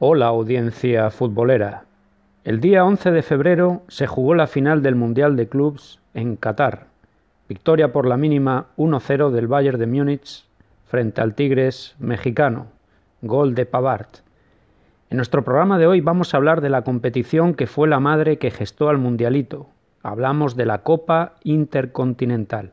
Hola audiencia futbolera. El día 11 de febrero se jugó la final del Mundial de Clubs en Qatar. Victoria por la mínima 1-0 del Bayern de Múnich frente al Tigres mexicano. Gol de Pavard. En nuestro programa de hoy vamos a hablar de la competición que fue la madre que gestó al Mundialito. Hablamos de la Copa Intercontinental.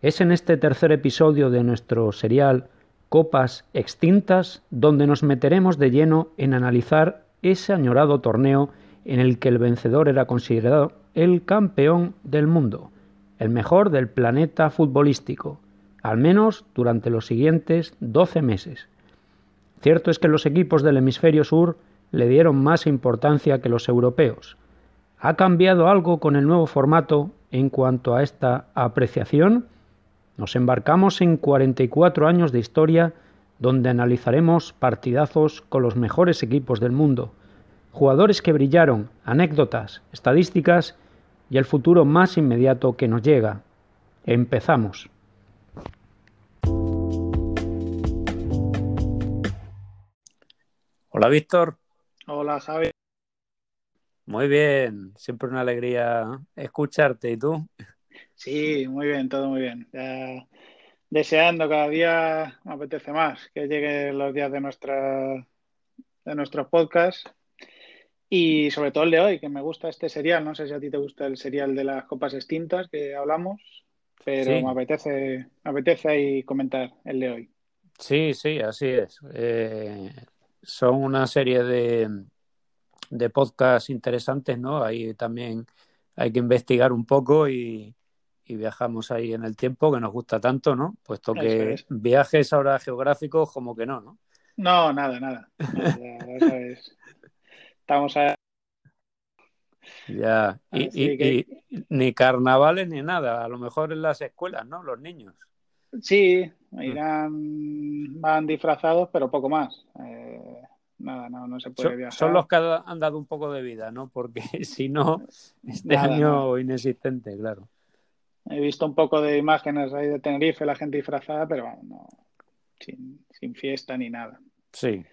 Es en este tercer episodio de nuestro serial Copas Extintas donde nos meteremos de lleno en analizar ese añorado torneo en el que el vencedor era considerado el campeón del mundo, el mejor del planeta futbolístico, al menos durante los siguientes 12 meses. Cierto es que los equipos del hemisferio sur le dieron más importancia que los europeos. ¿Ha cambiado algo con el nuevo formato en cuanto a esta apreciación? Nos embarcamos en 44 años de historia donde analizaremos partidazos con los mejores equipos del mundo, jugadores que brillaron, anécdotas, estadísticas y el futuro más inmediato que nos llega. Empezamos. Hola Víctor. Hola Javi. Muy bien, siempre una alegría escucharte. ¿Y tú? Sí, muy bien, todo muy bien. deseando cada día, me apetece más que lleguen los días de nuestra de nuestros podcasts y sobre todo el de hoy, que me gusta este serial. No sé si a ti te gusta el serial de las copas extintas que hablamos, pero me apetece, me apetece ahí comentar el de hoy. Sí, sí, así es. Eh, son una serie de, de podcasts interesantes, ¿no? Ahí también hay que investigar un poco y, y viajamos ahí en el tiempo que nos gusta tanto, ¿no? Puesto que viajes ahora geográficos como que no, ¿no? No, nada, nada. Estamos a... Ya, y, ni carnavales ni nada, a lo mejor en las escuelas, ¿no? Los niños. Sí, irán, van disfrazados, pero poco más. Eh, nada, no, no se puede viajar. Son los que han dado un poco de vida, ¿no? Porque si no, este año inexistente, claro. He visto un poco de imágenes ahí de Tenerife, la gente disfrazada, pero no, sin, fiesta ni nada. Sí.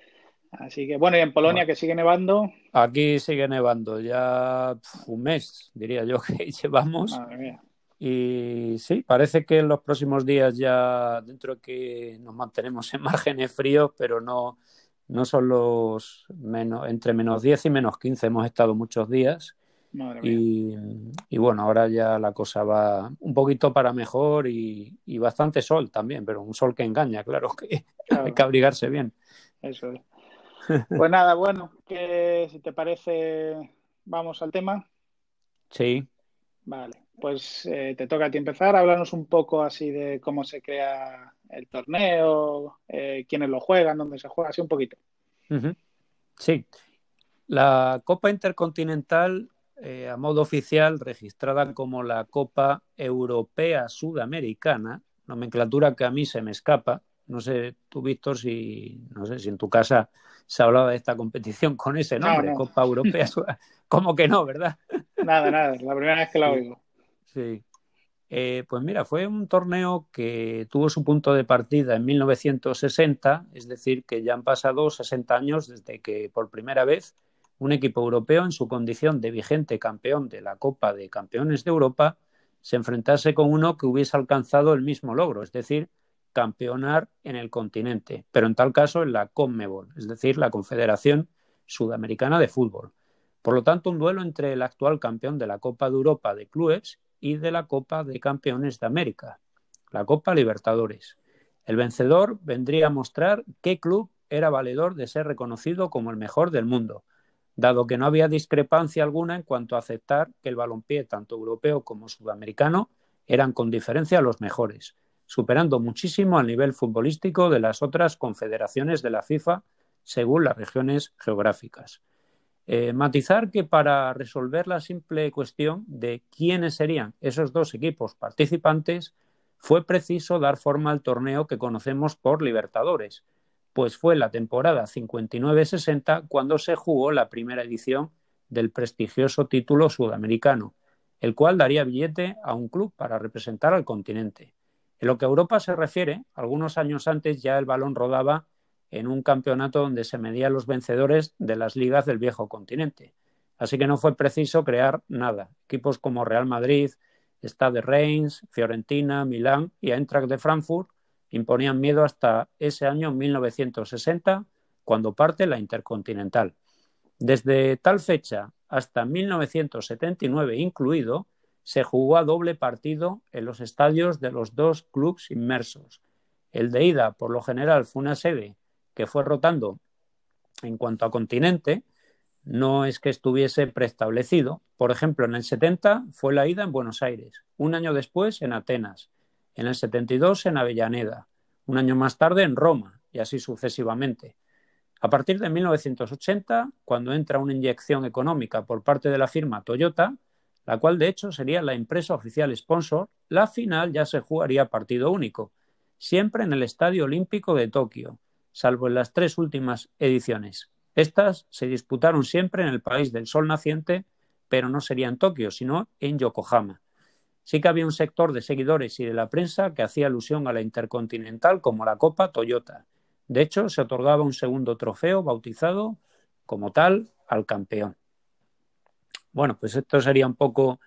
Así que bueno, y en Polonia que sigue nevando. Aquí sigue nevando, ya un mes, diría yo, que llevamos. Madre mía. Y sí, parece que en los próximos días ya, dentro de que nos mantenemos en márgenes fríos, pero no, no son los menos, entre menos 10 y menos 15 hemos estado muchos días. Y, bueno, ahora ya la cosa va un poquito para mejor y, bastante sol también, pero un sol que engaña, claro que hay que abrigarse bien. Eso es. Pues nada, bueno, que si te parece, vamos al tema. Sí. Vale, pues eh, te toca a ti empezar. Háblanos un poco así de cómo se crea el torneo, eh, quiénes lo juegan, dónde se juega, así un poquito. Sí. La Copa Intercontinental eh, a modo oficial registrada como la Copa Europea Sudamericana, nomenclatura que a mí se me escapa. No sé, tú, Víctor, si, no sé, si en tu casa se hablaba de esta competición con ese nombre, Copa Europea Sudamericana. ¿Cómo que no, verdad? Nada, nada, la primera vez que la oigo. Sí. Eh, pues mira, fue un torneo que tuvo su punto de partida en 1960, es decir, que ya han pasado 60 años desde que por primera vez un equipo europeo en su condición de vigente campeón de la Copa de Campeones de Europa se enfrentase con uno que hubiese alcanzado el mismo logro, es decir, campeonar en el continente, pero en tal caso en la CONMEBOL, es decir, la Confederación Sudamericana de Fútbol. Por lo tanto, un duelo entre el actual campeón de la Copa de Europa de Clubes y de la Copa de Campeones de América, la Copa Libertadores. El vencedor vendría a mostrar qué club era valedor de ser reconocido como el mejor del mundo, dado que no había discrepancia alguna en cuanto a aceptar que el balompié, tanto europeo como sudamericano, eran con diferencia los mejores, superando muchísimo al nivel futbolístico de las otras confederaciones de la FIFA según las regiones geográficas. Eh, matizar que para resolver la simple cuestión de quiénes serían esos dos equipos participantes, fue preciso dar forma al torneo que conocemos por Libertadores, pues fue la temporada 59-60 cuando se jugó la primera edición del prestigioso título sudamericano, el cual daría billete a un club para representar al continente. En lo que a Europa se refiere, algunos años antes ya el balón rodaba en un campeonato donde se medían los vencedores de las ligas del viejo continente. Así que no fue preciso crear nada. Equipos como Real Madrid, Stade Reims, Fiorentina, Milán y Eintracht de Frankfurt imponían miedo hasta ese año 1960, cuando parte la Intercontinental. Desde tal fecha hasta 1979 incluido, se jugó a doble partido en los estadios de los dos clubes inmersos. El de ida, por lo general, fue una sede que fue rotando en cuanto a continente, no es que estuviese preestablecido. Por ejemplo, en el 70 fue la ida en Buenos Aires, un año después en Atenas, en el 72 en Avellaneda, un año más tarde en Roma y así sucesivamente. A partir de 1980, cuando entra una inyección económica por parte de la firma Toyota, la cual de hecho sería la empresa oficial sponsor, la final ya se jugaría partido único, siempre en el Estadio Olímpico de Tokio, salvo en las tres últimas ediciones. Estas se disputaron siempre en el país del sol naciente, pero no sería en Tokio, sino en Yokohama. Sí que había un sector de seguidores y de la prensa que hacía alusión a la Intercontinental como la Copa Toyota. De hecho, se otorgaba un segundo trofeo bautizado como tal al campeón. Bueno, pues esto sería un poco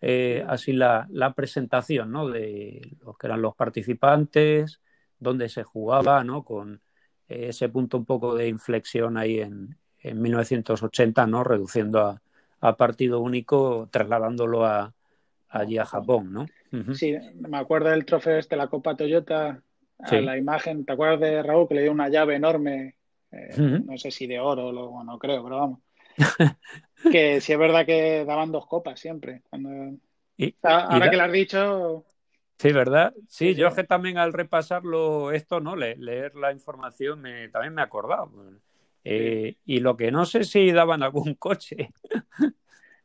eh, así la, presentación ¿no? de lo que eran los participantes, dónde se jugaba, ¿no? con eh, ese punto un poco de inflexión ahí en, en 1980, ¿no? reduciendo a, a partido único, trasladándolo a, allí a Japón, ¿no? Sí, me acuerdo del trofeo este, la Copa Toyota, la imagen, ¿te acuerdas de Raúl que le dio una llave enorme? Eh, no sé si de oro, o no creo, pero vamos. que sí es verdad que daban dos copas siempre. ahora que lo has dicho. Sí, ¿verdad? Sí, yo es que también al repasarlo esto, ¿no? leer la información me, también me he acordado. Eh, y lo que no sé si daban algún coche.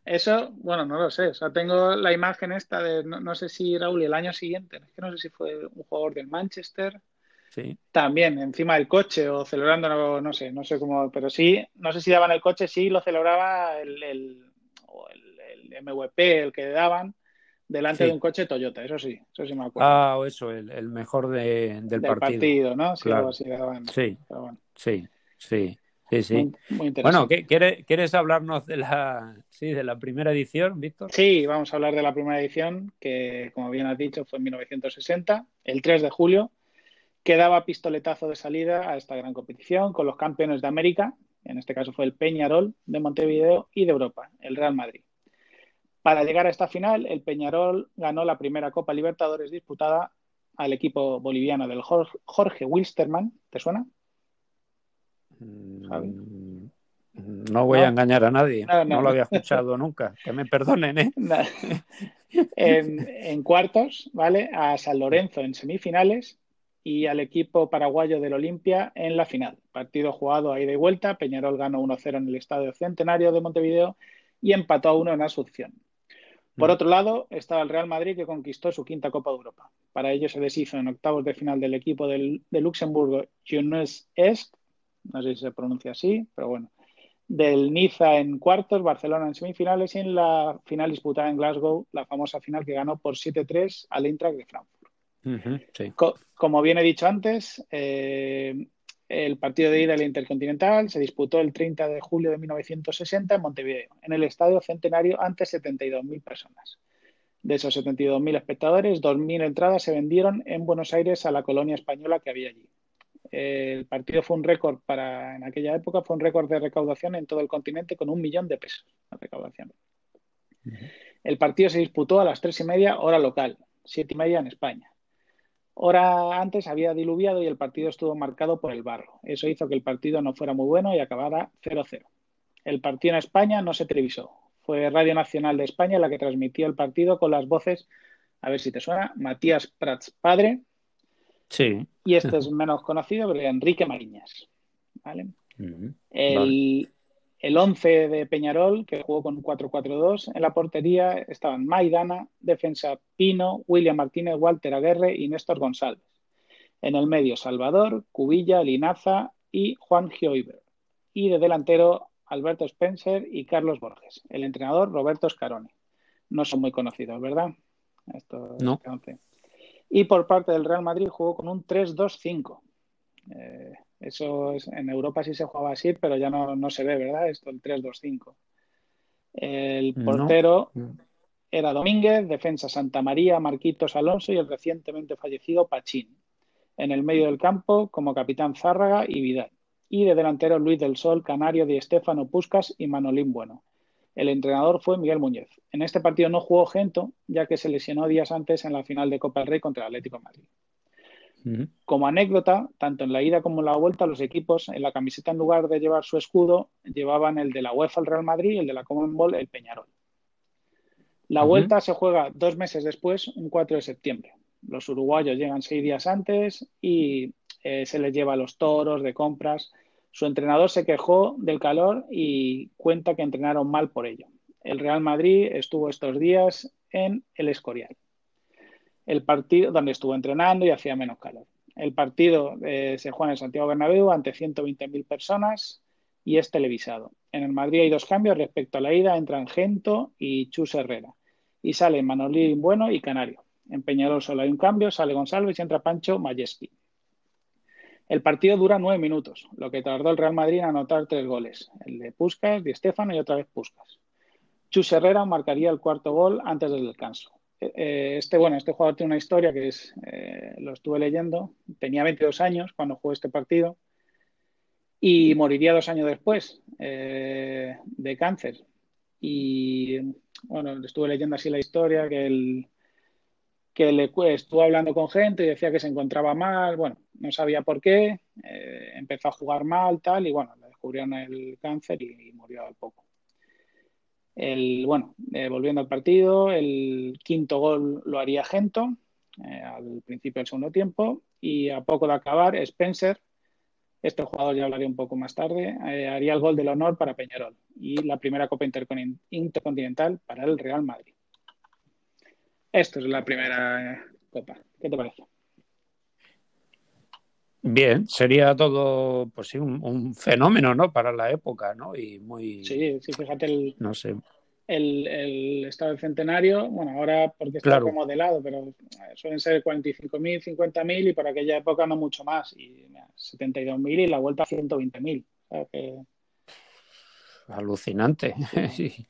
Eso, bueno, no lo sé. O sea, tengo la imagen esta de, no, sé si Raúl, el año siguiente, es que no sé si fue un jugador del Manchester. Sí. También encima del coche o celebrando, no, sé, no sé cómo, pero sí, no sé si daban el coche, sí lo celebraba el, el, el, MVP, el que daban, delante de un coche Toyota, eso sí, eso sí me acuerdo. Ah, o eso, el, mejor del, del, partido. ¿no? Sí, claro. así daban. Sí, sí, sí. Sí, sí. bueno, ¿quieres, hablarnos de la, sí, de la primera edición, Víctor? Sí, vamos a hablar de la primera edición, que como bien has dicho fue en 1960, el 3 de julio, que daba pistoletazo de salida a esta gran competición con los campeones de América, en este caso fue el Peñarol de Montevideo y de Europa, el Real Madrid. Para llegar a esta final, el Peñarol ganó la primera Copa Libertadores disputada al equipo boliviano del Jorge Wilstermann, ¿te suena? Mm, no voy a engañar a nadie, no, lo había escuchado nunca, que me perdonen. ¿eh? En, cuartos, ¿vale? A San Lorenzo en semifinales y al equipo paraguayo del Olimpia en la final. Partido jugado a ida y vuelta, Peñarol ganó 1-0 en el Estadio Centenario de Montevideo y empató a 1 en Asunción. Por mm. otro lado, estaba el Real Madrid que conquistó su quinta Copa de Europa. Para ello se deshizo en octavos de final del equipo del, de Luxemburgo, Jeunesse Est, no sé si se pronuncia así, pero bueno, del Niza en cuartos, Barcelona en semifinales y en la final disputada en Glasgow, la famosa final que ganó por 7-3 al Eintracht de Frankfurt. como bien he dicho antes, eh, el partido de ida del Intercontinental se disputó el 30 de julio de 1960 en Montevideo, en el Estadio Centenario ante 72.000 personas. De esos 72.000 espectadores, 2.000 entradas se vendieron en Buenos Aires a la colonia española que había allí el partido fue un récord para, en aquella época, fue un récord de recaudación en todo el continente con un millón de pesos de recaudación. El partido se disputó a las tres y media hora local, siete y media en España. Hora antes había diluviado y el partido estuvo marcado por el barro. Eso hizo que el partido no fuera muy bueno y acabara 0-0. El partido en España no se televisó. Fue Radio Nacional de España la que transmitió el partido con las voces, a ver si te suena, Matías Prats padre, Sí. Y este es menos conocido, pero Enrique Mariñas. ¿vale? el, el 11 de Peñarol, que jugó con 4-4-2, en la portería estaban Maidana, defensa Pino, William Martínez, Walter Aguerre y Néstor González. En el medio, Salvador, Cubilla, Linaza y Juan Gioiber. Y de delantero, Alberto Spencer y Carlos Borges. El entrenador, Roberto Scaroni. No son muy conocidos, ¿verdad? Esto, no. Y por parte del Real Madrid jugó con un 3-2-5. Eh, Eso es, en Europa sí se jugaba así, pero ya no, no se ve, ¿verdad? Esto, el 3-2-5. El portero era Domínguez, defensa Santa María, Marquitos Alonso y el recientemente fallecido Pachín. En el medio del campo, como capitán Zárraga y Vidal. Y de delantero Luis del Sol, Canario, Di Estefano Puscas y Manolín Bueno. El entrenador fue Miguel Muñoz. En este partido no jugó Gento, ya que se lesionó días antes en la final de Copa del Rey contra el Atlético de Madrid. Como anécdota, tanto en la ida como en la vuelta, los equipos en la camiseta, en lugar de llevar su escudo, llevaban el de la UEFA el Real Madrid y el de la Commonwealth el Peñarol. La vuelta se juega dos meses después, un 4 de septiembre. Los uruguayos llegan seis días antes y eh, se les lleva los toros de compras. Su entrenador se quejó del calor y cuenta que entrenaron mal por ello. El Real Madrid estuvo estos días en el Escorial el partido donde estuvo entrenando y hacía menos calor. El partido eh, se juega en el Santiago Bernabéu ante 120.000 personas y es televisado. En el Madrid hay dos cambios respecto a la ida, entran Gento y Chus Herrera. Y salen Manolín Bueno y Canario. En Peñarol solo hay un cambio, sale González y entra Pancho Majesty. El partido dura nueve minutos, lo que tardó el Real Madrid en anotar tres goles, el de Puskas, de Estefano y otra vez Puskas. Chus Herrera marcaría el cuarto gol antes del descanso. Eh, este, bueno, este jugador tiene una historia que es, eh, lo estuve leyendo, tenía 22 años cuando jugó este partido y moriría dos años después eh, de cáncer. Y bueno, estuve leyendo así la historia, que él, que le, estuvo hablando con gente y decía que se encontraba mal, bueno, no sabía por qué, empezó a jugar mal, tal, y bueno, le descubrieron el cáncer y murió al poco. El, bueno, eh, volviendo al partido, el quinto gol lo haría Gento eh, al principio del segundo tiempo y a poco de acabar, Spencer, este jugador ya hablaré un poco más tarde, eh, haría el gol del honor para Peñarol y la primera Copa Intercontinental para el Real Madrid. Esto es la primera Copa. ¿Qué te parece? Bien, sería todo, pues sí, un, fenómeno, ¿no? Para la época, ¿no? Y muy... Sí, sí, fíjate el... No sé. El, el estado del centenario, bueno, ahora porque está remodelado, pero suelen ser 45.000, 50.000 y para aquella época no mucho más. Y 72.000 y la vuelta a 120.000. que... Alucinante. Sí.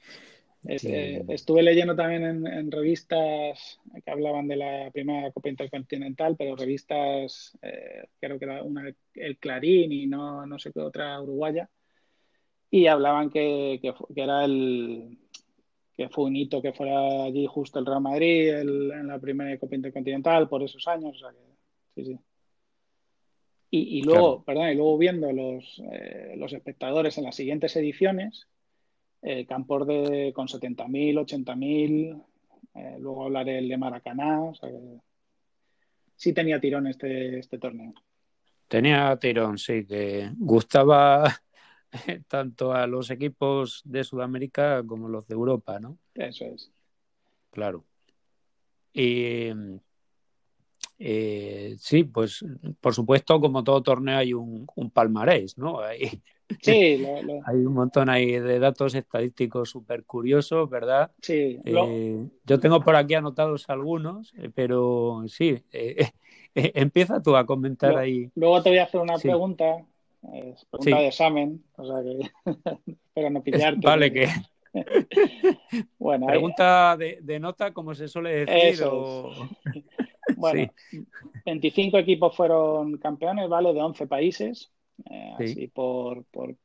Eh, estuve leyendo también en, revistas que hablaban de la primera Copa Intercontinental, pero revistas, eh, creo que era una el Clarín y no, no sé qué otra uruguaya, y hablaban que, que, era el que fue un hito que fuera allí justo el Real Madrid en la primera Copa Intercontinental por esos años. O sea que, sí, sí. Y, y luego, perdón, y luego viendo los, eh, los espectadores en las siguientes ediciones, eh, campos de, con 70.000, 80.000, eh, luego hablaré el de Maracaná, o sea sí tenía tirón este, este torneo. Tenía tirón, sí, que gustaba tanto a los equipos de Sudamérica como los de Europa, ¿no? Eso es. Claro. Y eh, sí, pues por supuesto, como todo torneo hay un, un palmarés, ¿no? Hay, Sí, hay un montón ahí de datos estadísticos súper curiosos, ¿verdad? Sí. Eh, yo tengo por aquí anotados algunos, eh, pero sí, eh, empieza tú a comentar ahí. Luego te voy a hacer una pregunta, pregunta de examen, o sea que espero no pillarte. Vale, que... bueno, pregunta de, nota, como se suele decir. bueno, 25 equipos fueron campeones, ¿vale? De 11 países. Eh, así por, por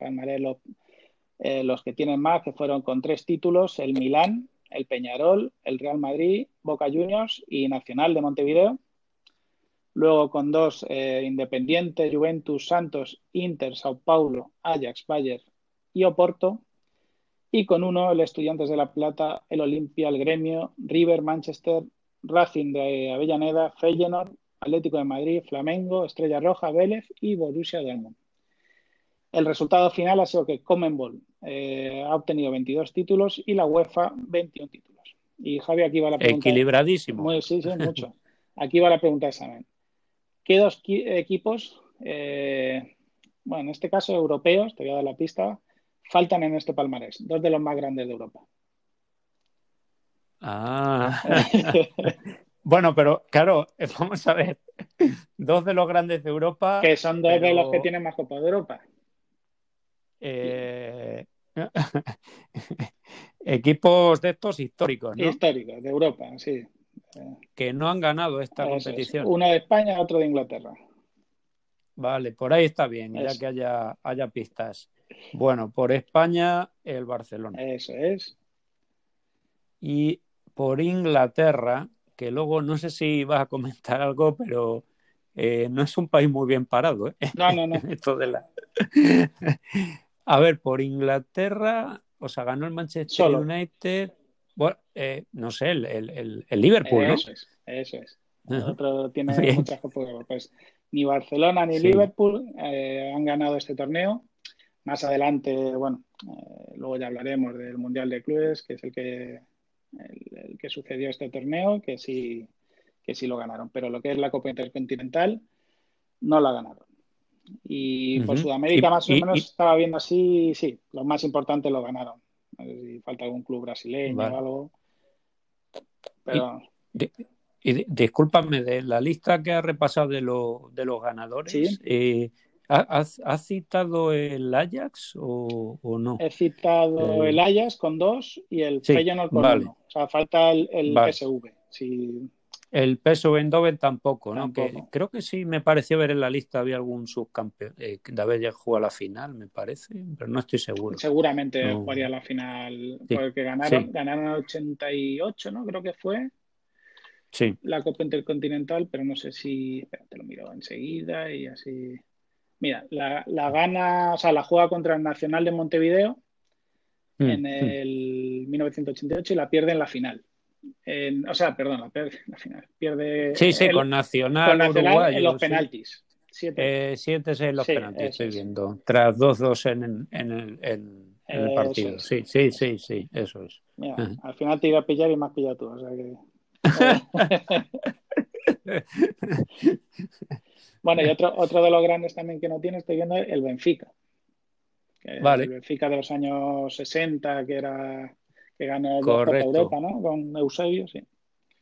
eh, los, que tienen más, que fueron con tres títulos, el Milán, el Peñarol, el Real Madrid, Boca Juniors y Nacional de Montevideo. Luego con dos, eh, Independiente, Juventus, Santos, Inter, Sao Paulo, Ajax, Bayern y Oporto. Y con uno, el Estudiantes de La Plata, el Olimpia, el Gremio, River, Manchester, Racing de Avellaneda, Feyenoord, Atlético de Madrid, Flamengo, Estrella Roja, Vélez y Borussia Dortmund. El resultado final ha sido que Comenbol eh, ha obtenido 22 títulos y la UEFA 21 títulos. Y Javi, aquí va la pregunta. Equilibradísimo. sí, sí, mucho. Aquí va la pregunta de examen. ¿Qué dos equipos, eh, bueno, en este caso europeos, te voy a dar la pista, faltan en este palmarés? Dos de los más grandes de Europa. Ah. Bueno, pero claro, vamos a ver. Dos de los grandes de Europa. Que son dos de los que tienen más Copa de Europa. Eh, equipos de estos históricos, ¿no? Históricos, de Europa, sí. Que no han ganado esta competición. Uno de España, otro de Inglaterra. Vale, por ahí está bien, ya que haya, haya pistas. Bueno, por España, el Barcelona. Eso es. Y por Inglaterra, que luego no sé si vas a comentar algo, pero eh, no es un país muy bien parado. ¿eh? No, no, no. Esto de la... a ver, por Inglaterra, o sea, ganó el Manchester United. Bueno, eh, no sé, el, el, el Liverpool, ¿no? Eso es, eso es. Otro tiene muchas pues ni Barcelona ni Liverpool eh, han ganado este torneo. Más adelante, bueno, eh, luego ya hablaremos del Mundial de Clubes, que es el que, el, que sucedió este torneo, que sí, que sí lo ganaron. Pero lo que es la Copa Intercontinental, no la ganaron. Y por Sudamérica, más o menos, estaba viendo así, sí, los más importantes lo ganaron. No sé si falta algún club brasileño o algo. Pero. Y discúlpame, de la lista que ha repasado de, de los ganadores, eh, ¿has, citado el Ajax o, no? He citado eh, el Ajax con dos y el Feyenoord con uno. O sea, falta el, PSV. El PSV Eindhoven tampoco, ¿no? creo que sí me pareció ver en la lista había algún subcampeón. Eh, David ya jugó a la final, me parece, pero no estoy seguro. Seguramente jugaría la final, porque ganaron, ganaron 88, ¿no? Creo que fue la Copa Intercontinental, pero no sé si. Espera, te lo miro enseguida y así. Mira, la, gana, o sea, la juega contra el Nacional de Montevideo mm, en mm. el 1988 y la pierde en la final. O sea, perdón, la final. Pierde. Sí, sí, con Nacional, en los penaltis. Siete. Eh, siete en los penaltis, estoy viendo. Tras 2-2 en, en, en, el partido. Sí, sí, sí, sí, eso es. Mira, al final te iba a pillar y me has pillado tú. O sea que... bueno, y otro, otro de los grandes también que no tiene, estoy viendo el Benfica. Vale. El Benfica de los años 60, que era que ganó Copa Europa, ¿no? Con Eusebio, sí.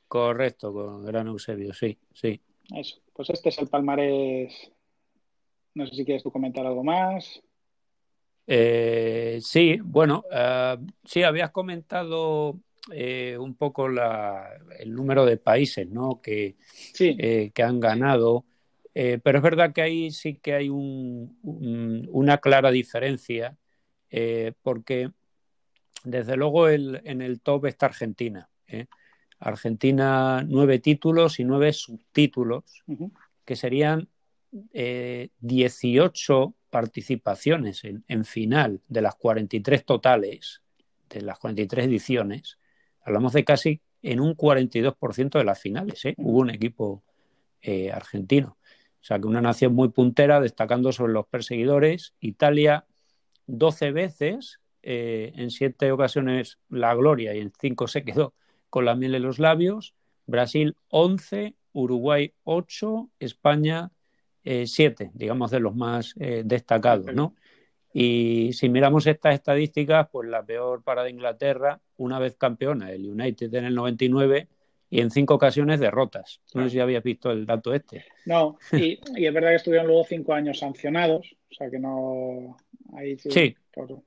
Correcto, con Gran Eusebio, sí, sí. Eso. Pues este es el palmarés. No sé si quieres tú comentar algo más. Eh, sí, bueno, uh, sí, habías comentado eh, un poco el número de países ¿no? que, eh, que han ganado, eh, pero es verdad que ahí sí que hay una clara diferencia, porque desde luego en el top está Argentina. Argentina nueve títulos y nueve subtítulos, que serían 18 participaciones en, en, final de las 43 totales, de las 43 ediciones, hablamos de casi en un 42% de las finales. ¿eh? Hubo un equipo eh, argentino. O sea, que una nación muy puntera, destacando sobre los perseguidores. Italia, 12 veces, eh, en siete ocasiones la gloria y en cinco se quedó con la miel en los labios. Brasil, 11, Uruguay, 8, España, 7, digamos de los más destacados, ¿no? Y si miramos estas estadísticas, pues la peor para de Inglaterra, una vez campeona, el United en el 99 y en cinco ocasiones derrotas. No sé si habías visto el dato este. No, y, es verdad que estuvieron luego cinco años sancionados, o sea que no. Ahí sí, lo.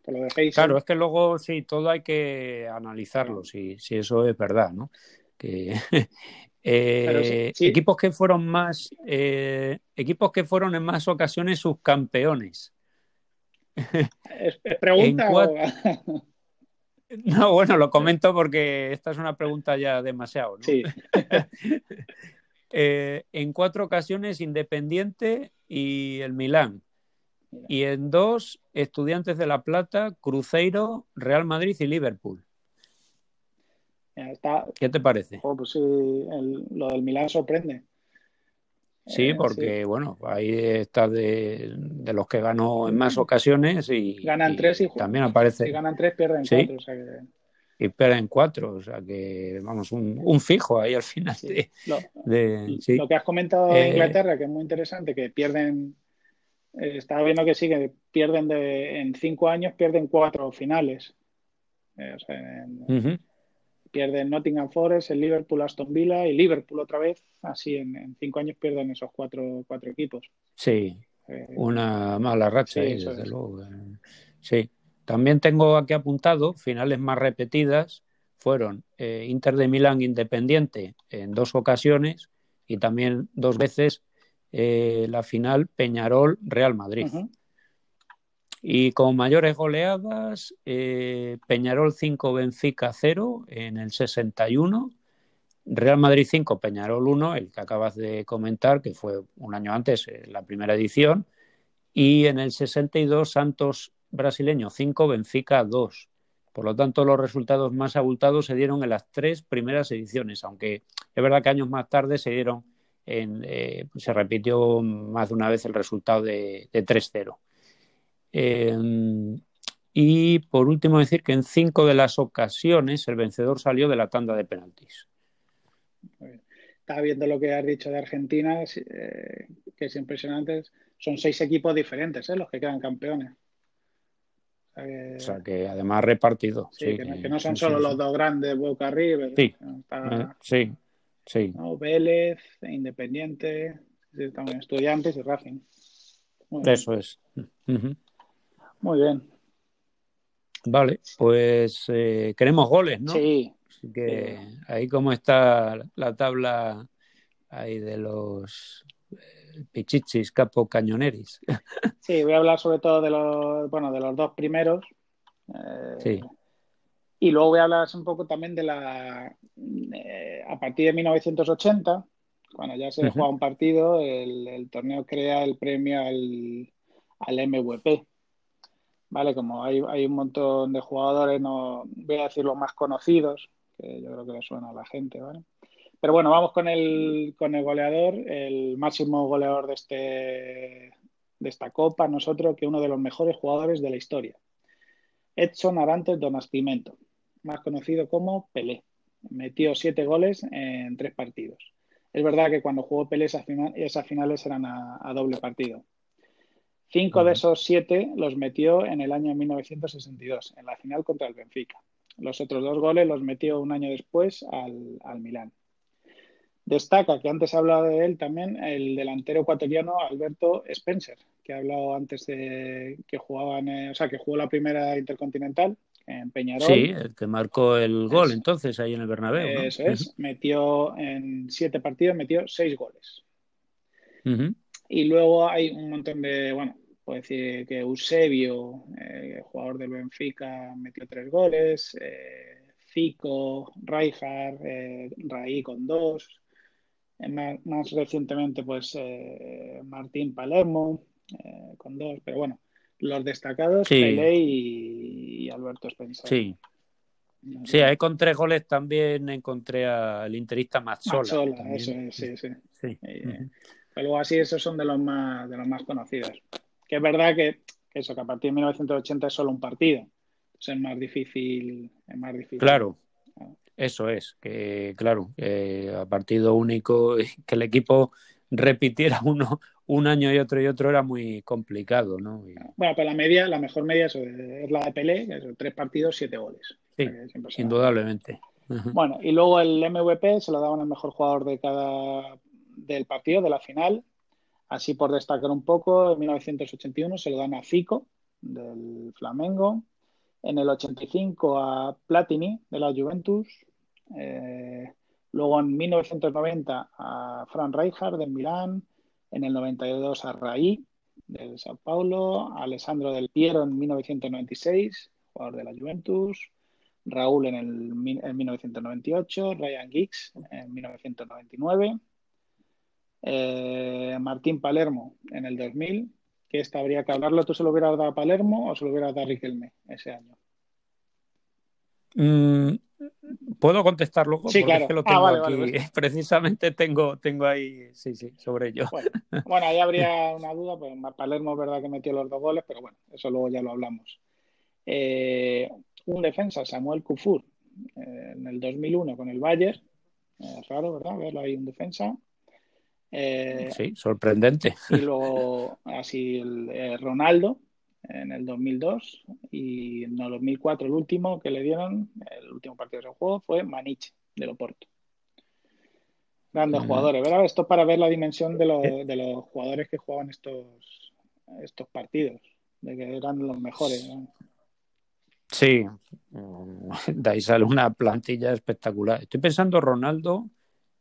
Claro, es que luego sí, todo hay que analizarlo, si, si eso es verdad, ¿no? Que, eh, equipos que fueron más eh, equipos que fueron en más ocasiones subcampeones ¿Es, pregunta No, bueno, lo comento porque esta es una pregunta ya demasiado. Sí. Eh, en cuatro ocasiones Independiente y el Milán. Y en dos, Estudiantes de La Plata, Cruzeiro, Real Madrid y Liverpool. ¿Qué te parece? Oh, pues sí, lo del Milán sorprende. Sí, eh, porque bueno, ahí está de, los que ganó en más ocasiones y ganan tres y, también aparece. Si ganan tres, pierden cuatro. O sea que... Y pierden cuatro, o sea que vamos, un, fijo ahí al final. lo, que has comentado de eh, Inglaterra, que es muy interesante, que pierden, eh, estaba viendo que sí, que pierden de, en cinco años, pierden cuatro finales. Pierden Nottingham Forest, el Liverpool, Aston Villa y Liverpool otra vez. Así en, cinco años pierden esos cuatro, cuatro equipos. Sí, eh, una mala racha, desde luego. Sí, también tengo aquí apuntado finales más repetidas. Fueron eh, Inter de Milán Independiente en dos ocasiones y también dos veces eh, la final Peñarol Real Madrid. Y con mayores goleadas, eh, Peñarol 5, Benfica 0 en el 61, Real Madrid 5, Peñarol 1, el que acabas de comentar, que fue un año antes, eh, la primera edición, y en el 62, Santos brasileño 5, Benfica 2. Por lo tanto, los resultados más abultados se dieron en las tres primeras ediciones, aunque es verdad que años más tarde se dieron en, eh, se repitió más de una vez el resultado de, de 3-0. Em, y por último decir que en cinco de las ocasiones el vencedor salió de la tanda de penaltis. Estaba viendo lo que has dicho de Argentina, eh, que es impresionante. Son seis equipos diferentes ¿eh? los que quedan campeones. O sea, que, además repartido. Sí, que, no, son solo los dos grandes, Boca River. Sí, sí, sí. Vélez, Independiente, Estudiantes y Racing. Eso es. Muy bien. Vale, pues eh, queremos goles, ¿no? Sí. Así que ahí como está la tabla ahí de los eh, pichichis, capo cañoneris. Sí, voy a hablar sobre todo de los, bueno, de los dos primeros. Eh, sí. Y luego voy a hablar un poco también de la, a partir de 1980, cuando ya se juega un partido, el, el torneo crea el premio al, al MVP. ¿Vale? Como hay, hay un montón de jugadores, no voy a decir los más conocidos, que yo creo que le suena a la gente, ¿vale? Pero bueno, vamos con el, con el goleador, el máximo goleador de, este, de esta Copa, nosotros, que uno de los mejores jugadores de la historia. Edson Arantes Donastimento, más conocido como Pelé. Metió siete goles en tres partidos. Es verdad que cuando jugó Pelé esas, finales eran a doble partido. Cinco de esos siete los metió en el año 1962, en la final contra el Benfica. Los otros dos goles los metió un año después al, al Milán. Destaca, que antes he hablado de él también, el delantero ecuatoriano Alberto Spencer, que ha hablado antes de que jugaban, o sea, que jugó la primera Intercontinental en Peñarol. Sí, el que marcó el gol entonces ahí en el Bernabéu. Eso es, metió en siete partidos, metió seis goles. Y luego hay un montón de, bueno, puedo decir que Eusebio, eh, jugador del Benfica, metió tres goles, eh, Zico, Rijkaard, eh, Raí con dos, eh, más, recientemente pues Martín Palermo con dos, pero bueno, los destacados, sí. y, Alberto Spencer. Sí. Sí, ahí con tres goles también encontré al interista Mazzola. Mazzola, eso sí, sí. sí luego así esos son de los más, de los más conocidos. Que es verdad que, eso, que a partir de 1980 es solo un partido. es más difícil, es más difícil. Claro. Eso es, que claro, a partido único, que el equipo repitiera uno un año y otro y otro era muy complicado, ¿no? Bueno, pero la media, la mejor media es, la de Pelé, que es tres partidos, siete goles. Sí, indudablemente. Bueno, y luego el MVP se lo daban al mejor jugador de cada del partido, de la final. Así por destacar un poco, en 1981 se lo dan a Fico, del Flamengo. En el 85 a Platini, de la Juventus. Eh, luego en 1990 a Fran Rijkaard, del Milán. En el 92 a Raí, del Sao Paulo. Alessandro del Piero en 1996, jugador de la Juventus. Raúl en, el, en 1998, Ryan Giggs en 1999 eh, Martín Palermo en el 2000, que esta habría que hablarlo. ¿Tú se lo hubieras dado a Palermo o se lo hubieras dado a Riquelme ese año? Mm, ¿Puedo contestarlo? Sí, claro. que lo ah, tengo aquí. Precisamente tengo, tengo ahí, sí, sí, sobre ello. Bueno, ahí habría una duda, pues Palermo es verdad que metió los dos goles, pero bueno, eso luego ya lo hablamos. Eh, un defensa, Samuel Kufur, eh, en el 2001 con el Bayern. Es raro, ¿verdad? Verlo ahí un defensa. Eh, sí, sorprendente. Y luego, así, el, eh, Ronaldo, en el 2002 y en el 2004 el último que le dieron, el último partido de ese juego fue Maniche, de Oporto. Grandes jugadores, ¿verdad? Esto para ver la dimensión de los, de los jugadores que jugaban estos, estos partidos, de que eran los mejores. Sí, de ahí sale una plantilla espectacular. Estoy pensando, Ronaldo,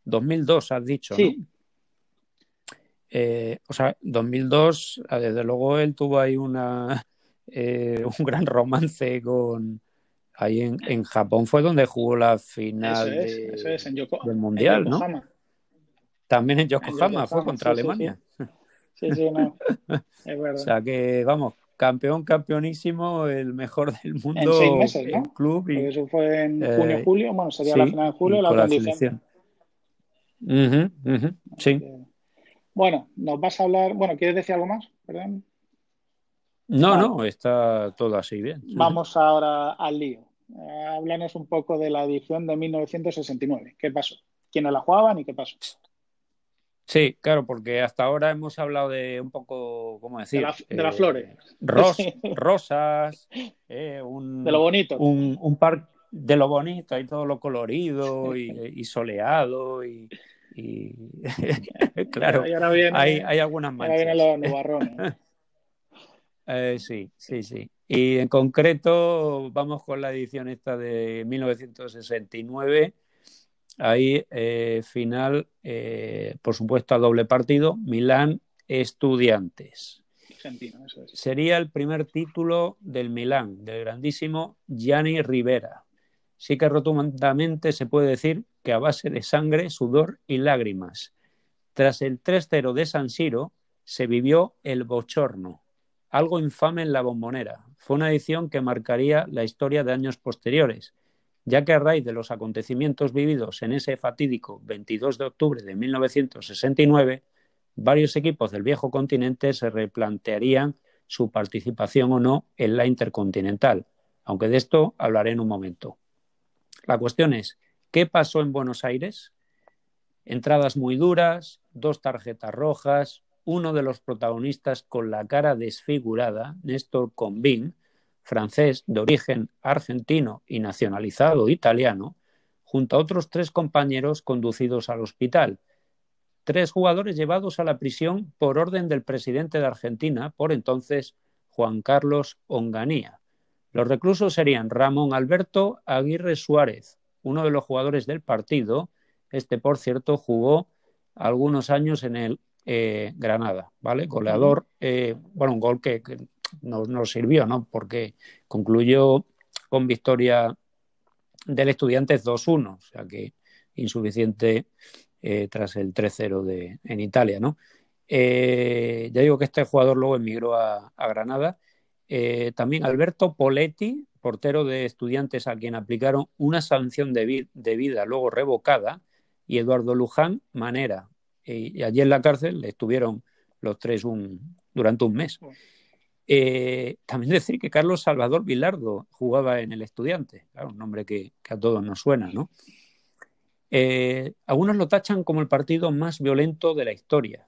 2002 has dicho, sí. Eh, o sea, 2002, ah, desde luego él tuvo ahí una, eh, un gran romance con... Ahí en, en, Japón fue donde jugó la final del Mundial, ¿no? También en Yokohama, fue contra Alemania. Sí, sí, no. Es verdad. o sea que, vamos, campeón, campeonísimo, el mejor del mundo. En seis meses, ¿no? club y, eso fue en junio, eh, julio, bueno, sería la final de julio, la otra en sí. Bueno, nos vas a hablar. Bueno, ¿quieres decir algo más? Perdón. No, no, está todo así bien. Vamos ahora al lío. Eh, háblanos un poco de la edición de 1969. ¿Qué pasó? ¿Quiénes la jugaban y qué pasó? Sí, claro, porque hasta ahora hemos hablado de un poco, ¿cómo decir? De, las flores. rosas, eh, un, de lo bonito. Un, un parque de lo bonito, y todo lo colorido y soleado y, y claro, hay, hay, algunas manchas. eh, sí, sí, sí. Y en concreto vamos con la edición esta de 1969. Ahí eh, final, eh, por supuesto, a doble partido, Milán Estudiantes. Sería el primer título del Milán, del grandísimo Gianni Rivera. Sí que rotundamente se puede decir a base de sangre, sudor y lágrimas. Tras el 3-0 de San Siro, se vivió el bochorno, algo infame en la bombonera. Fue una edición que marcaría la historia de años posteriores, ya que a raíz de los acontecimientos vividos en ese fatídico 22 de octubre de 1969, varios equipos del viejo continente se replantearían su participación o no en la Intercontinental, aunque de esto hablaré en un momento. La cuestión es, ¿qué pasó en Buenos Aires? Entradas muy duras, dos tarjetas rojas, uno de los protagonistas con la cara desfigurada, Néstor Combin, francés de origen argentino y nacionalizado italiano, junto a otros tres compañeros conducidos al hospital. Tres jugadores llevados a la prisión por orden del presidente de Argentina, por entonces Juan Carlos Onganía. Los reclusos serían Ramón Alberto Aguirre Suárez, uno de los jugadores del partido. Este, por cierto, jugó algunos años en el eh, Granada, ¿vale? Goleador, eh, bueno, un gol que, nos, sirvió, ¿no? Porque concluyó con victoria del Estudiantes 2-1, o sea que insuficiente eh, tras el 3-0 en Italia, ¿no? ya digo que este jugador luego emigró a Granada eh, también Alberto Poletti, portero de estudiantes a quien aplicaron una sanción de, vida luego revocada, y Eduardo Luján Manera. Y, allí en la cárcel estuvieron los tres durante un mes. Eh, también decir que Carlos Salvador Vilardo jugaba en el estudiante, un nombre que, a todos nos suena, ¿no? Eh, algunos lo tachan como el partido más violento de la historia.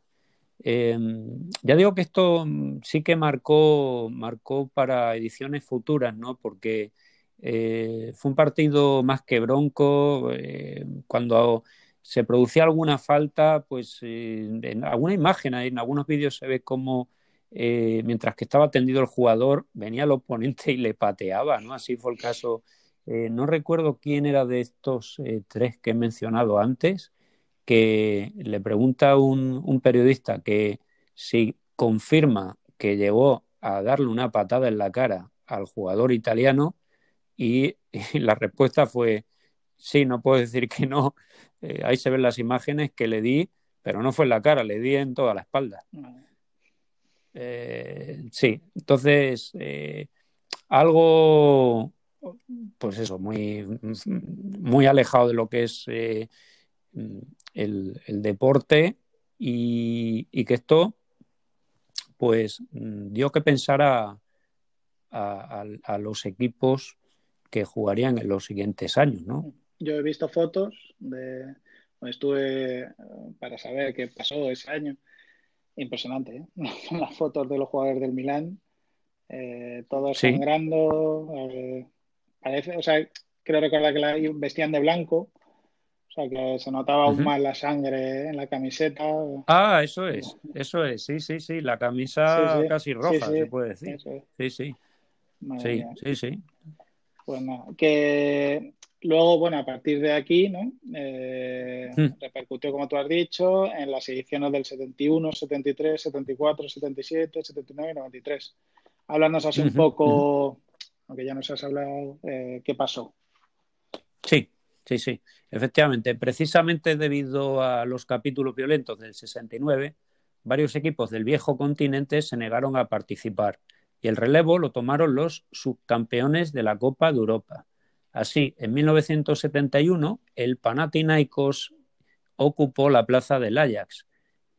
Em, ya digo que esto mm, sí que marcó, marcó para ediciones futuras, ¿no? Porque eh, fue un partido más que bronco. Eh, cuando se producía alguna falta, pues eh, en alguna imagen, en algunos vídeos se ve como mientras que estaba tendido el jugador, venía el oponente y le pateaba, ¿no? Así fue el caso. no recuerdo quién era de estos tres que he mencionado antes que le pregunta un, un periodista que si confirma que llegó a darle una patada en la cara al jugador italiano y, la respuesta fue sí, no puedo decir que no. Eh, ahí se ven las imágenes que le di, pero no fue en la cara, le di en toda la espalda. Eh, sí, entonces eh, algo, pues eso, muy, muy alejado de lo que es el, deporte y, que esto pues dio que pensar a, a, los equipos que jugarían en los siguientes años, ¿no? Yo he visto fotos de estuve eh, para saber qué pasó ese año. Impresionante, ¿eh? Las fotos de los jugadores del Milán. eh, todos sangrando. Eh, parece, o sea, creo recordar que la vestían de blanco. O sea, que se notaba aún más la sangre en la camiseta. Ah, eso es, eso es, sí, sí, sí, la camisa casi roja, se puede decir. Sí, sí. sí, sí, sí. Pues nada, que luego, bueno, a partir de aquí, ¿no? Eh, hmm. Repercutió, como tú has dicho, en las ediciones del 71, 73, 74, 77, 79 y 93. Háblanos así un poco, aunque ya nos has hablado, eh, qué pasó. Sí, sí. Efectivamente, precisamente debido a los capítulos violentos del 69, varios equipos del viejo continente se negaron a participar y el relevo lo tomaron los subcampeones de la Copa de Europa. Así, en 1971, el Panathinaikos ocupó la plaza del Ajax.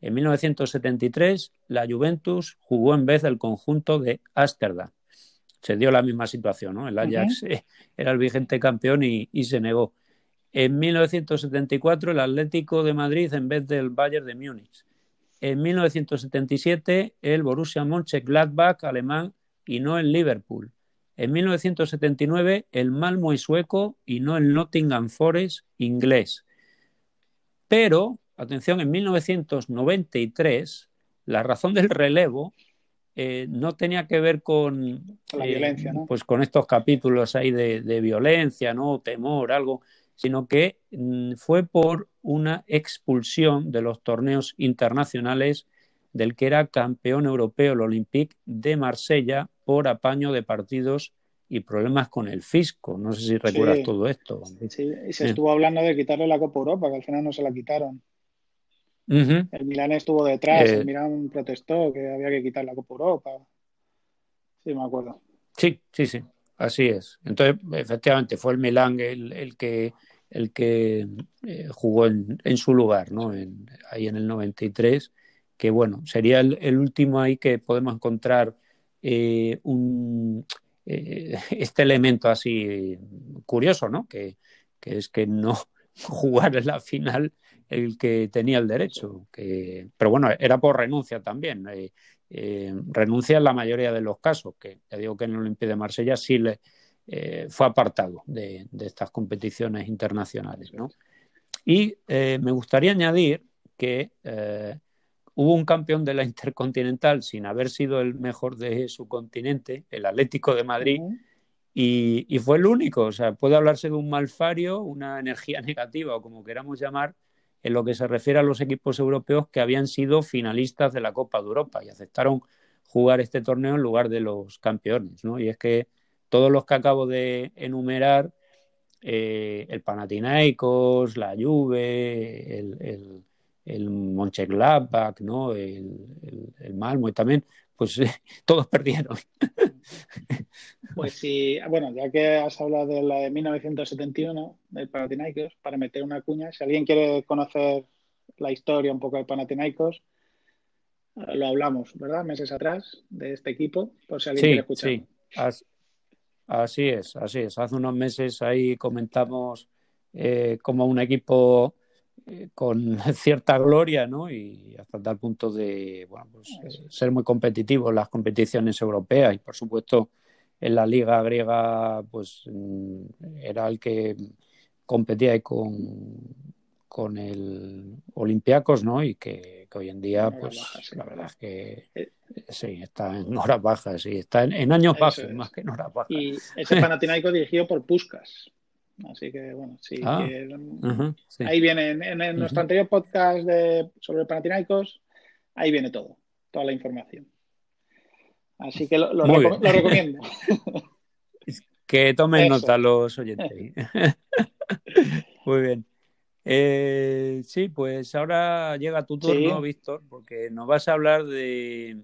En 1973, la Juventus jugó en vez del conjunto de Ámsterdam. Se dio la misma situación, ¿no? El Ajax era el vigente campeón y, se negó. En 1974, el Atlético de Madrid en vez del Bayern de Múnich en 1977 el Borussia Mönchengladbach alemán y no el Liverpool. En 1979 el Malmo sueco y no el Nottingham Forest inglés. Pero, atención, en 1993 la razón del relevo eh, no tenía que ver con, la violencia, eh, pues con estos capítulos ahí de, de violencia, no temor, algo, sino que mm, fue por una expulsión de los torneos internacionales del que era campeón europeo el Olympique de Marsella por apaño de partidos y problemas con el fisco. No sé si recuerdas todo esto. Sí, y se estuvo hablando de quitarle la Copa Europa, que al final no se la quitaron. El Milán estuvo detrás, el eh, Milán protestó que había que quitar la Copa Europa. Sí, me acuerdo. Sí, sí, sí, así es. Entonces, efectivamente, fue el Milán el que el que eh, jugó en, su lugar, ¿no? ahí en el 93, que bueno, sería el, último ahí que podemos encontrar eh, un, eh, este elemento así curioso, ¿no? Que, es que no jugar en la final el que tenía el derecho, que, pero bueno, era por renuncia también. Renuncia en la mayoría de los casos, que ya digo que en el Olympique de Marsella sí le, eh, fue apartado de, estas competiciones internacionales. ¿no? Y eh, me gustaría añadir que eh, hubo un campeón de la Intercontinental sin haber sido el mejor de su continente, el Atlético de Madrid, y, y, fue el único. O sea, puede hablarse de un malfario, una energía negativa o como queramos llamar, en lo que se refiere a los equipos europeos que habían sido finalistas de la Copa de Europa y aceptaron jugar este torneo en lugar de los campeones. ¿no? Y es que todos los que acabo de enumerar, eh, el Panathinaikos, la Juve, el, el, el ¿no? el, el, Malmo y también, pues todos perdieron. Pues sí, bueno, ya que has hablado de la de 1971, del Panathinaikos, para meter una cuña, si alguien quiere conocer la historia un poco del Panathinaikos, lo hablamos, ¿verdad? Meses atrás de este equipo, por si alguien quiere escuchar. Sí, Así es, así es. Hace unos meses ahí comentamos eh, como un equipo eh, con cierta gloria, ¿no? Y hasta tal punto de bueno, pues, eh, ser muy competitivo en las competiciones europeas y, por supuesto, en la liga griega, pues mm, era el que competía con, con el Olympiacos, ¿no? Y que, hoy en día, pues la verdad es que eh, sí, está en horas bajas, sí, está en, años bajos más que en horas bajas. Y ese Panathinaikos dirigido por Puskas. Así que, bueno, sí. Ah, ahí viene, en, nuestro anterior podcast de, sobre Panathinaikos, ahí viene todo, toda la información. Así que lo, recomiendo. que tomen nota los oyentes. Muy bien. Eh, sí, pues ahora llega tu turno, Víctor, porque nos vas a hablar de,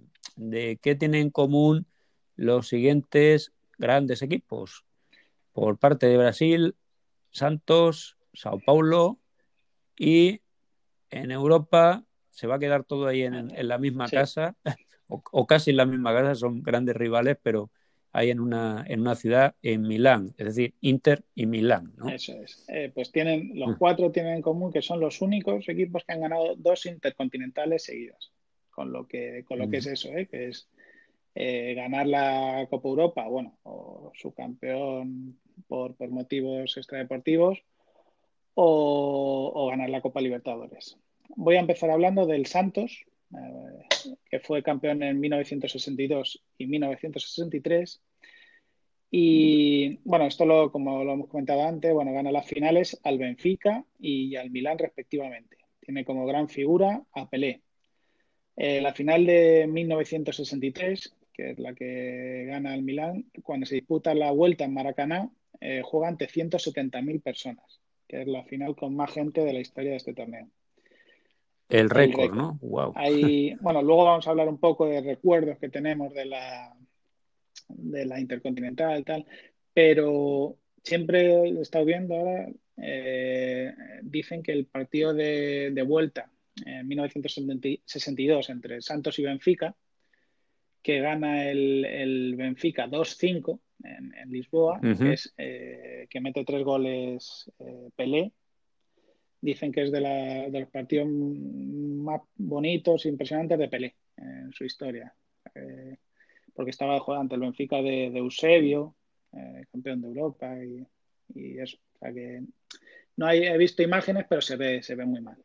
qué tienen en común los siguientes grandes equipos. Por parte de Brasil, Santos, Sao Paulo y en Europa se va a quedar todo ahí en, la misma casa o, o, casi en la misma casa, son grandes rivales, pero hay en una, en una ciudad en Milán, es decir, Inter y Milán. ¿no? Eso es. Eh, pues tienen, los ah. cuatro tienen en común que son los únicos equipos que han ganado dos intercontinentales seguidas, con lo que, con lo que es eso, ¿eh? que es eh, ganar la Copa Europa, bueno, o su campeón por, motivos extradeportivos, o, ganar la Copa Libertadores. Voy a empezar hablando del Santos, eh, que fue campeón en 1962 y 1963. Y bueno, esto lo, como lo hemos comentado antes, bueno, gana las finales al Benfica y al Milán respectivamente. Tiene como gran figura a Pelé. Eh, la final de 1963 que es la que gana el Milán, cuando se disputa la vuelta en Maracaná, eh, juega ante 170.000 personas, que es la final con más gente de la historia de este torneo. El récord, ¿no? Wow. bueno, luego vamos a hablar un poco de recuerdos que tenemos de la, de la Intercontinental y tal, pero siempre he estado viendo ahora, eh, dicen que el partido de, de vuelta en 1962 entre Santos y Benfica, que gana el, Benfica 2-5 en, Lisboa, que, es, eh, que mete tres goles eh, Pelé. Dicen que es de, los partidos más bonitos e impresionantes de Pelé en su historia. Eh, porque estaba jugando ante el Benfica de, Eusebio, campeón de Europa, y, eso. que no hay, he visto imágenes, pero se ve, se ve muy mal.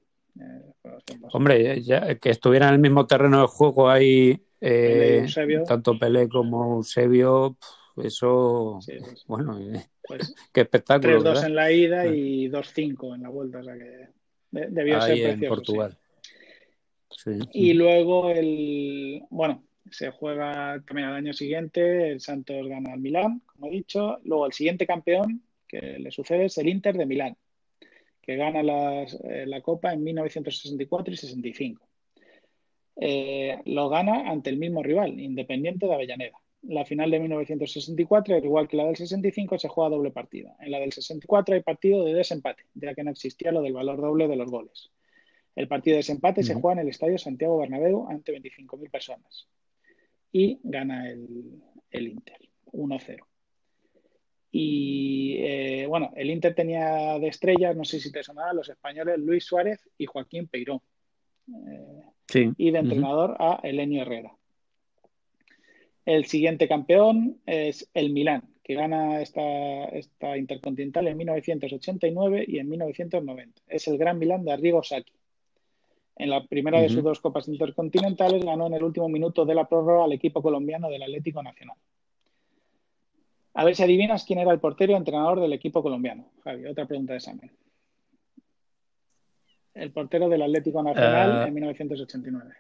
Hombre, ya que estuviera en el mismo terreno de juego ahí eh, tanto Pelé como Eusebio, eso, bueno, eh, pues, qué espectáculo. 3-2 en la ida y 2-5 en la vuelta, o sea que debió ser precioso. en Portugal. Y luego el, bueno, se juega también al año siguiente, el Santos gana al Milán, como he dicho, luego el siguiente campeón que le sucede es el Inter de Milán, que gana eh, la Copa en 1964 y 65. Eh, lo gana ante el mismo rival, Independiente de Avellaneda. La final de 1964, al igual que la del 65, se juega doble partida. En la del 64 hay partido de desempate, ya que no existía lo del valor doble de los goles. El partido de desempate se juega en el Estadio Santiago Bernabéu ante 25.000 personas. Y gana el, Inter, 1-0. Y eh, bueno, el Inter tenía de estrellas, no sé si te sonaba, los españoles Luis Suárez y Joaquín Peiró. Eh, y de entrenador a Elenio Herrera. El siguiente campeón es el Milán, que gana esta, esta Intercontinental en 1989 y en 1990. Es el Gran Milán de Arrigo Sacchi. En la primera de sus dos Copas Intercontinentales ganó en el último minuto de la prórroga al equipo colombiano del Atlético Nacional. A ver si adivinas quién era el portero y entrenador del equipo colombiano. Javi, otra pregunta de examen el portero del Atlético Nacional eh, en 1989.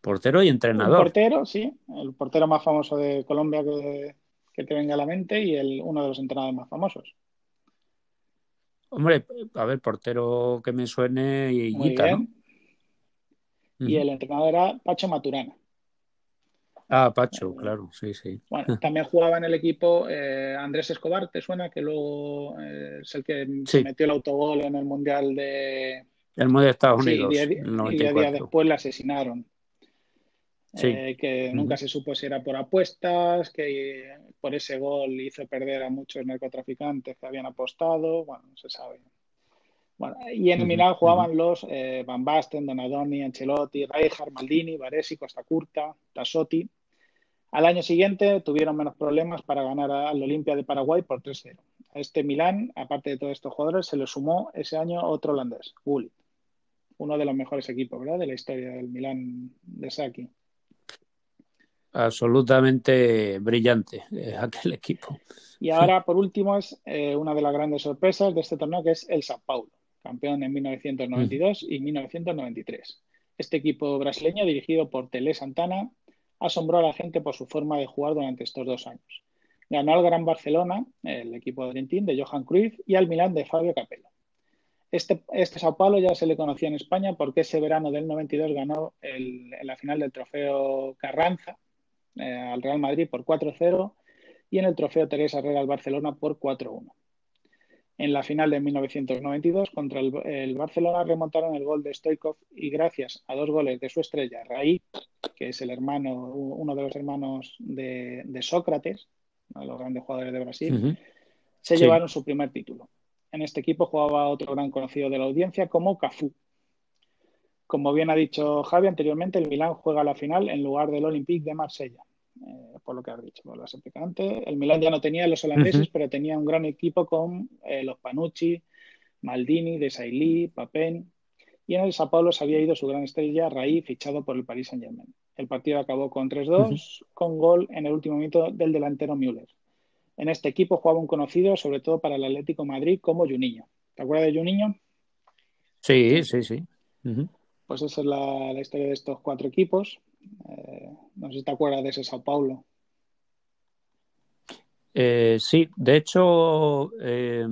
Portero y entrenador. El portero, sí, el portero más famoso de Colombia que, te venga a la mente y el, uno de los entrenadores más famosos. Hombre, a ver, portero que me suene y Y el entrenador era Pacho Maturana. Ah, Pacho, claro, sí, sí. Bueno, también jugaba en el equipo eh, Andrés Escobar, ¿te suena? Que luego eh, es el que metió el autogol en el Mundial de... El Mundial de Estados Unidos. y, día, día después le asesinaron. Eh, que nunca se supo si era por apuestas, que por ese gol hizo perder a muchos narcotraficantes que habían apostado, bueno, no se sabe. Bueno, y en el Milán jugaban los Van Basten, Donadoni, Ancelotti, Rijkaard, Maldini, Varesi, Costa Curta, Tassotti, al año siguiente tuvieron menos problemas para ganar al Olimpia de Paraguay por 3-0. A este Milán, aparte de todos estos jugadores, se le sumó ese año otro holandés, Gullit, uno de los mejores equipos ¿verdad? de la historia del Milán de Saki. Absolutamente brillante eh, aquel equipo. Y ahora, por último, es eh, una de las grandes sorpresas de este torneo, que es el Sao Paulo, campeón en 1992 y 1993. Este equipo brasileño, dirigido por Tele Santana, asombró a la gente por su forma de jugar durante estos dos años. Ganó al Gran Barcelona, el equipo de de Johan Cruyff, y al Milán de Fabio Capello. Este, este Sao Paulo ya se le conocía en España porque ese verano del 92 ganó en la final del trofeo Carranza eh, al Real Madrid por 4-0 y en el trofeo Teresa Herrera al Barcelona por 4-1. En la final de 1992 contra el, Barcelona remontaron el gol de Stoikov y gracias a dos goles de su estrella, Raí, que es el hermano, uno de los hermanos de, Sócrates, uno de los grandes jugadores de Brasil, se llevaron su primer título. En este equipo jugaba otro gran conocido de la audiencia como Cafú. como bien ha dicho Javi anteriormente, el Milán juega la final en lugar del Olympique de Marsella. Eh, por lo que has dicho, por lo has antes. El Milán ya no tenía los holandeses, pero tenía un gran equipo con eh, los Panucci, Maldini, Desailly, Papen. Y en el Sao Paulo se había ido su gran estrella, Raí, fichado por el Paris Saint-Germain. El partido acabó con 3-2, con gol en el último minuto del delantero Müller. En este equipo jugaba un conocido, sobre todo para el Atlético Madrid, como Juninho. ¿Te acuerdas de Juninho? Sí, sí, sí. Pues esa es la, historia de estos cuatro equipos. Eh, no sé si te acuerdas de ese Sao Paulo. Eh, sí, de hecho, eh,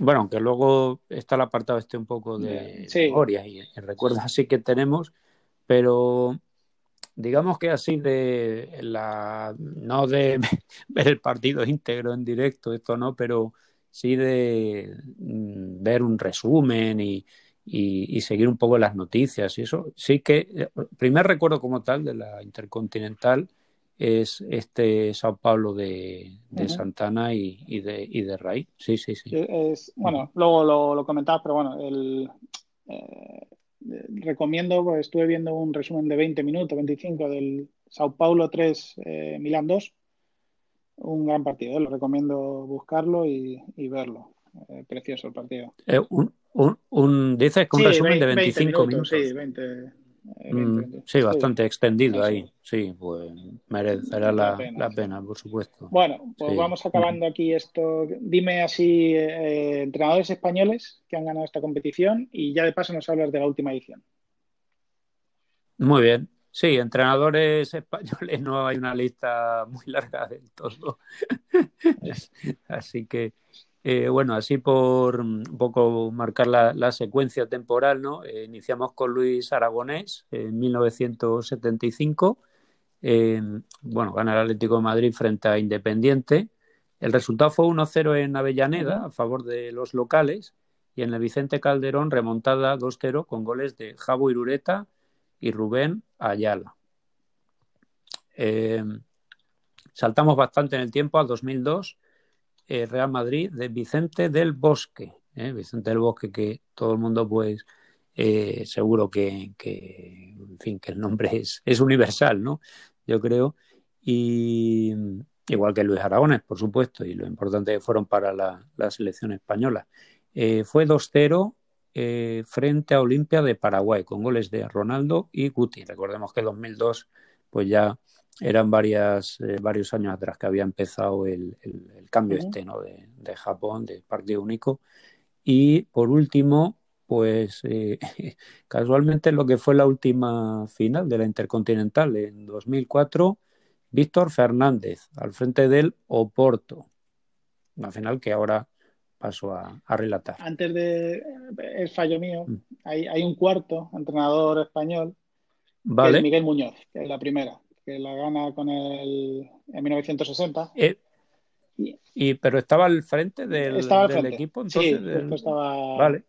bueno, aunque luego está el apartado este un poco de memoria y, recuerdos así que tenemos, pero digamos que así de la no de ver el partido íntegro en directo, esto no, pero sí de mm, ver un resumen y, y, seguir un poco las noticias y eso. Sí que, el eh, primer recuerdo como tal de la Intercontinental es este Sao Paulo de, Santana y, de, y de Ray. Sí, sí, sí. Es, bueno, luego lo, lo comentabas, pero bueno, el, eh, recomiendo, pues estuve viendo un resumen de 20 minutos, 25 del Sao Paulo 3, eh, Milán 2. Un gran partido, lo recomiendo buscarlo y, verlo. precioso el partido. un, un, un, dices que un resumen de 25 minutos, Sí, 20, Mm, sí, bastante extendido ahí. Sí, pues merecerá la, pena. por supuesto. Bueno, pues vamos acabando aquí esto. Dime así, eh, entrenadores españoles que han ganado esta competición y ya de paso nos hablas de la última edición. Muy bien. Sí, entrenadores españoles no hay una lista muy larga del todo. Así que eh, bueno, así por un poco marcar la, secuencia temporal, ¿no? Eh, iniciamos con Luis Aragonés en 1975. bueno, gana el Atlético de Madrid frente a Independiente. El resultado fue 1-0 en Avellaneda a favor de los locales y en el Vicente Calderón remontada 2-0 con goles de Javo Irureta y Rubén Ayala. Eh, saltamos bastante en el tiempo al 2002 eh, Real Madrid de Vicente del Bosque. ¿eh? Vicente del Bosque, que todo el mundo, pues, eh, seguro que, en fin, que el nombre es, es universal, ¿no? Yo creo. Y igual que Luis Aragones, por supuesto, y lo importante que fueron para la, selección española. fue 2-0 frente a Olimpia de Paraguay, con goles de Ronaldo y Guti. Recordemos que 2002, pues ya eran varias, eh, varios años atrás que había empezado el, cambio este ¿no? de, Japón, de partido único. Y por último, pues eh, casualmente lo que fue la última final de la Intercontinental en 2004, Víctor Fernández al frente del Oporto. Una final que ahora paso a, relatar. Antes de el fallo mío, mm. hay, hay, un cuarto entrenador español, vale. Miguel Muñoz, que es la primera que la gana con el en 1960. Eh, y, pero estaba al frente del, equipo, entonces. Sí, estaba. Vale.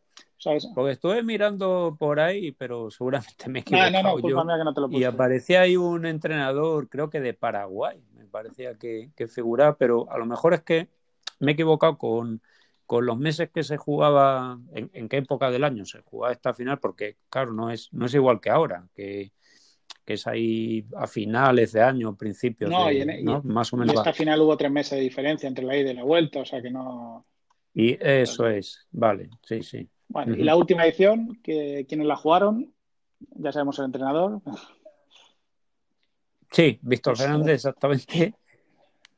Porque estuve mirando por ahí, pero seguramente me he equivocado. No, no, no, que no te lo puse. Y aparecía ahí un entrenador, creo que de Paraguay, me parecía que, que figuraba, pero a lo mejor es que me he equivocado con, con los meses que se jugaba, en, en, qué época del año se jugaba esta final, porque claro, no es, no es igual que ahora, que, que es ahí a finales de año, principios no, de, y más o menos. esta final hubo tres meses de diferencia entre la ida y la vuelta, o sea que no. Y eso es, vale, sí, sí. Bueno, y la última edición, que quienes la jugaron, ya sabemos el entrenador. Sí, Víctor Fernández, exactamente.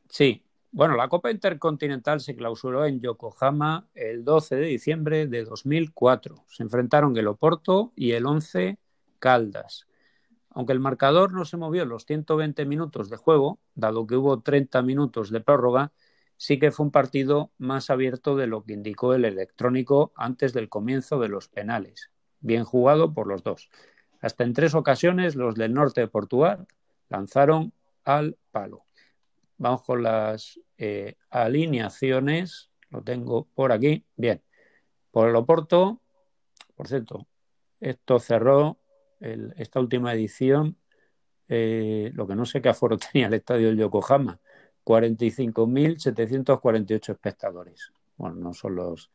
Sí, bueno, la Copa Intercontinental se clausuró en Yokohama el 12 de diciembre de 2004. Se enfrentaron el Oporto y el 11 Caldas. Aunque el marcador no se movió los 120 minutos de juego, dado que hubo 30 minutos de prórroga, sí que fue un partido más abierto de lo que indicó el electrónico antes del comienzo de los penales. Bien jugado por los dos. Hasta en tres ocasiones los del norte de Portugal lanzaron al palo. Vamos con las eh, alineaciones. Lo tengo por aquí. Bien. Por el Oporto, por cierto, esto cerró esta última edición, eh, lo que no sé qué aforo tenía el estadio de Yokohama, 45.748 espectadores. Bueno, no son los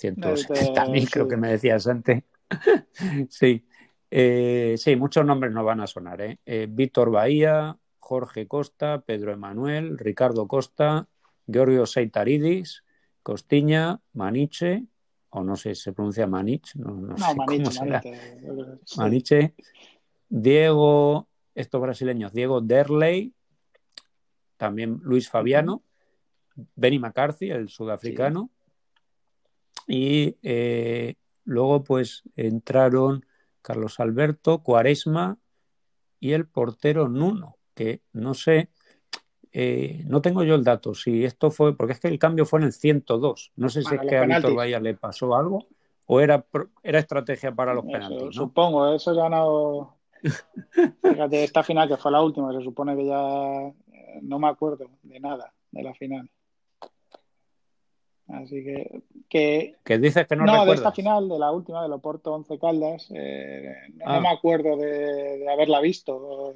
170.000, creo que me decías antes. sí. Eh, sí, muchos nombres no van a sonar. ¿eh? ¿eh? Víctor Bahía, Jorge Costa, Pedro Emanuel, Ricardo Costa, Giorgio Seitaridis, Costiña, Maniche, o no sé si se pronuncia Manich, no, no, sé Maniche, cómo será. Maniche, Diego, estos brasileños, Diego Derley, también Luis Fabiano, Benny McCarthy, el sudafricano, y eh, luego pues entraron Carlos Alberto, Cuaresma y el portero Nuno, que no sé, eh, no tengo yo el dato, si esto fue, porque es que el cambio fue en el 102, no sé si es que a Víctor Bahía le pasó algo o era, era estrategia para los penaltis. Supongo, eso ya no... Fíjate, esta final que fue la última, se supone que ya eh, no me acuerdo de nada de la final. Así que. que dices que no No, de esta final, de la última, de Loporto 11 Caldas, eh, no, ah. me acuerdo de, haberla visto.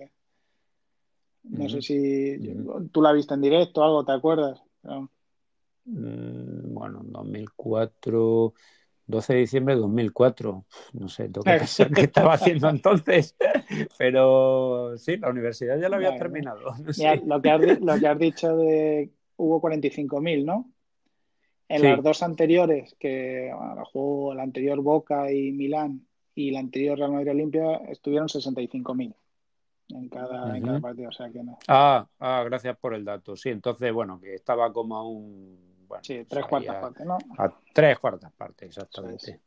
No sé si tú la viste en directo o algo, ¿te acuerdas? Mm, bueno, en 2004, 12 de diciembre de 2004. No sé, tengo que pensar qué estaba haciendo entonces. Pero sí, la universidad ya la había terminado. lo, que has, lo que has dicho de hubo 45.000, ¿no? En las dos anteriores, que jugó la anterior Boca y Milán y la anterior Real Madrid Olimpia, estuvieron 65.000 en cada, en cada partido. O sea que no. Ah, ah, gracias por el dato. Sí, entonces, bueno, que estaba como a un. sí, tres cuartas partes, ¿no? A tres cuartas partes, exactamente.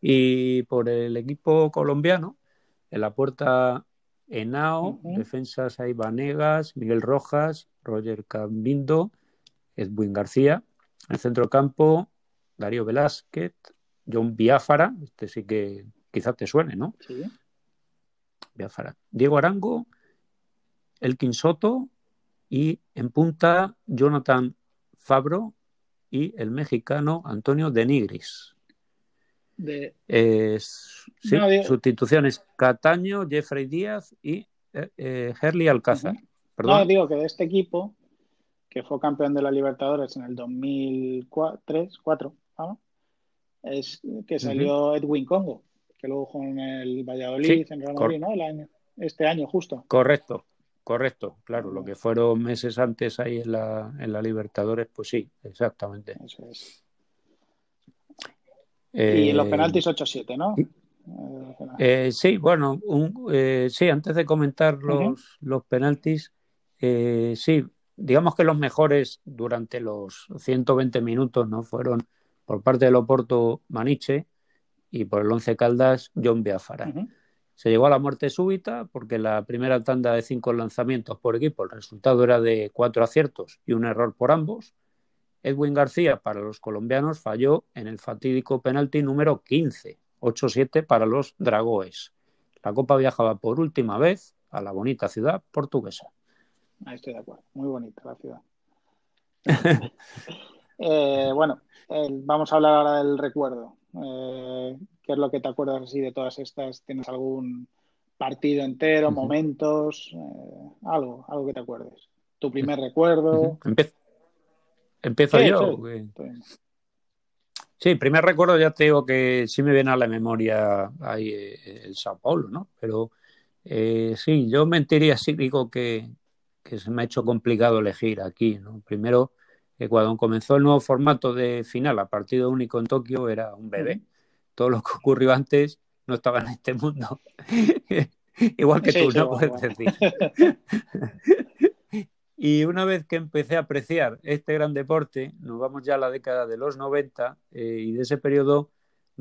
Y por el equipo colombiano, en la puerta Enao, defensas ahí Vanegas, Miguel Rojas, Roger Cambindo, Edwin García en el centro campo, Darío Velázquez, John Biafara, este sí que quizás te suene, ¿no? Sí. Biafara. Diego Arango, Elkin Soto y en punta Jonathan Fabro y el mexicano Antonio Denigris. De... sí, sustituciones Cataño, Jeffrey Díaz y eh, eh Herley Alcázar. No, digo que de este equipo que fue campeón de la Libertadores en el 2003, 4, es que salió Edwin Congo, que luego en el Valladolid, en Real Madrid, ¿no? El año, este año justo. Correcto, correcto, claro, lo que fueron meses antes ahí en la, en la Libertadores, pues sí, exactamente. Eso es. y los eh, penaltis 8-7, ¿no? Eh, sí, bueno, un, eh, sí, antes de comentar los, los penaltis, sí, digamos que los mejores durante los 120 minutos no fueron por parte del Oporto Maniche y por el Once Caldas John Biafara. Se llegó a la muerte súbita porque la primera tanda de cinco lanzamientos por equipo, el resultado era de cuatro aciertos y un error por ambos. Edwin García para los colombianos falló en el fatídico penalti número 15, 8-7 para los Dragoes. La Copa viajaba por última vez a la bonita ciudad portuguesa. Ahí estoy de acuerdo. Muy bonita la ciudad. Eh, bueno, vamos a hablar ahora del recuerdo. Eh, ¿Qué es lo que te acuerdas así de todas estas? ¿Tienes algún partido entero, momentos? Eh, algo, algo que te acuerdes. ¿Tu primer recuerdo? Empiezo yo. Sí, primer recuerdo ya te digo que sí me viene a la memoria ahí el Sao Paulo, ¿no? Pero sí, yo mentiría si digo que, que se me ha hecho complicado elegir aquí. ¿no? Primero, que cuando comenzó el nuevo formato de final a partido único en Tokio era un bebé. Todo lo que ocurrió antes no estaba en este mundo. Igual que tú, ¿no? Puedes decir. y una vez que empecé a apreciar este gran deporte, nos vamos ya a la década de los 90 eh, y de ese periodo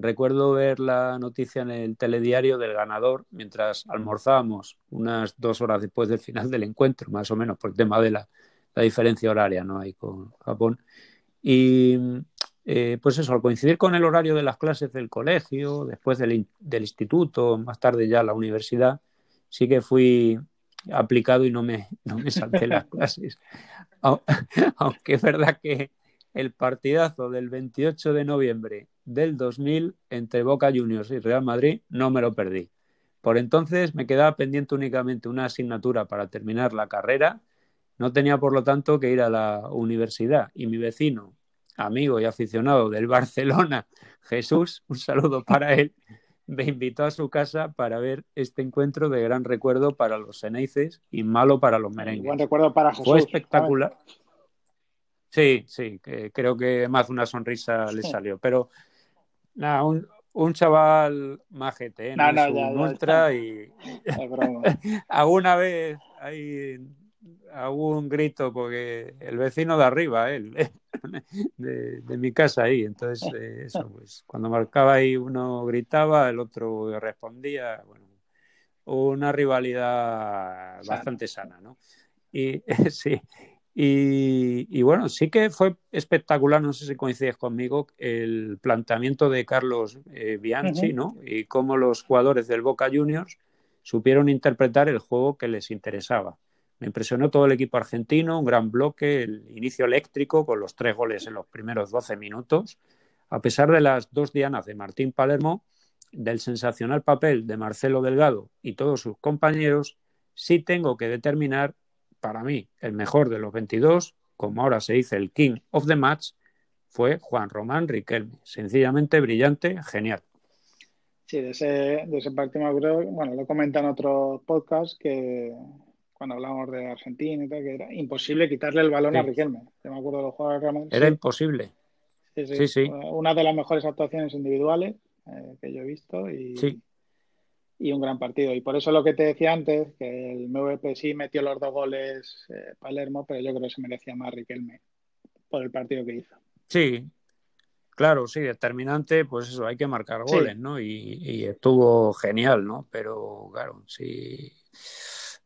Recuerdo ver la noticia en el telediario del ganador mientras almorzábamos unas dos horas después del final del encuentro, más o menos, por el tema de la, diferencia horaria ¿no? hay con Japón. Y eh, pues eso, al coincidir con el horario de las clases del colegio, después del, instituto, más tarde ya la universidad, sí que fui aplicado y no me, no me salté las clases. Aunque es verdad que el partidazo del 28 de noviembre del 2000 entre Boca Juniors y Real Madrid no me lo perdí. Por entonces me quedaba pendiente únicamente una asignatura para terminar la carrera. No tenía, por lo tanto, que ir a la universidad. Y mi vecino, amigo y aficionado del Barcelona, Jesús, un saludo para él, me invitó a su casa para ver este encuentro de gran recuerdo para los Eneices y malo para los merengues. Buen recuerdo para Jesús. Fue espectacular. Sí, sí, creo que más una sonrisa le salió, pero nada, un, un chaval majete, ¿eh? no, no, ya, ultra y alguna vez hay algún grito porque el vecino de arriba, él, de, de, mi casa ahí, entonces eh, eso, pues cuando marcaba ahí uno gritaba, el otro respondía, bueno, una rivalidad bastante sana, ¿no? Y sí, y, bueno, sí que fue espectacular, no sé si coincides conmigo, el planteamiento de Carlos eh, Bianchi, ¿no? Y cómo los jugadores del Boca Juniors supieron interpretar el juego que les interesaba. Me impresionó todo el equipo argentino, un gran bloque, el inicio eléctrico con los tres goles en los primeros 12 minutos. A pesar de las dos dianas de Martín Palermo, del sensacional papel de Marcelo Delgado y todos sus compañeros, sí tengo que determinar para mí, el mejor de los 22, como ahora se dice el King of the Match, fue Juan Román Riquelme. Sencillamente brillante, genial. Sí, de ese, de ese partido bueno, lo comentan en otros podcasts que cuando hablamos de Argentina y tal, que era imposible quitarle el balón a Riquelme. Yo me acuerdo de los jugadores Era imposible. Sí sí. Una de las mejores actuaciones individuales eh, que yo he visto y, sí y un gran partido. Y por eso lo que te decía antes, que el MVP sí metió los dos goles eh, Palermo, pero yo creo que se merecía más Riquelme por el partido que hizo. Sí, claro, sí, determinante, pues eso, hay que marcar goles, ¿no? Y, estuvo genial, ¿no? Pero claro, sí.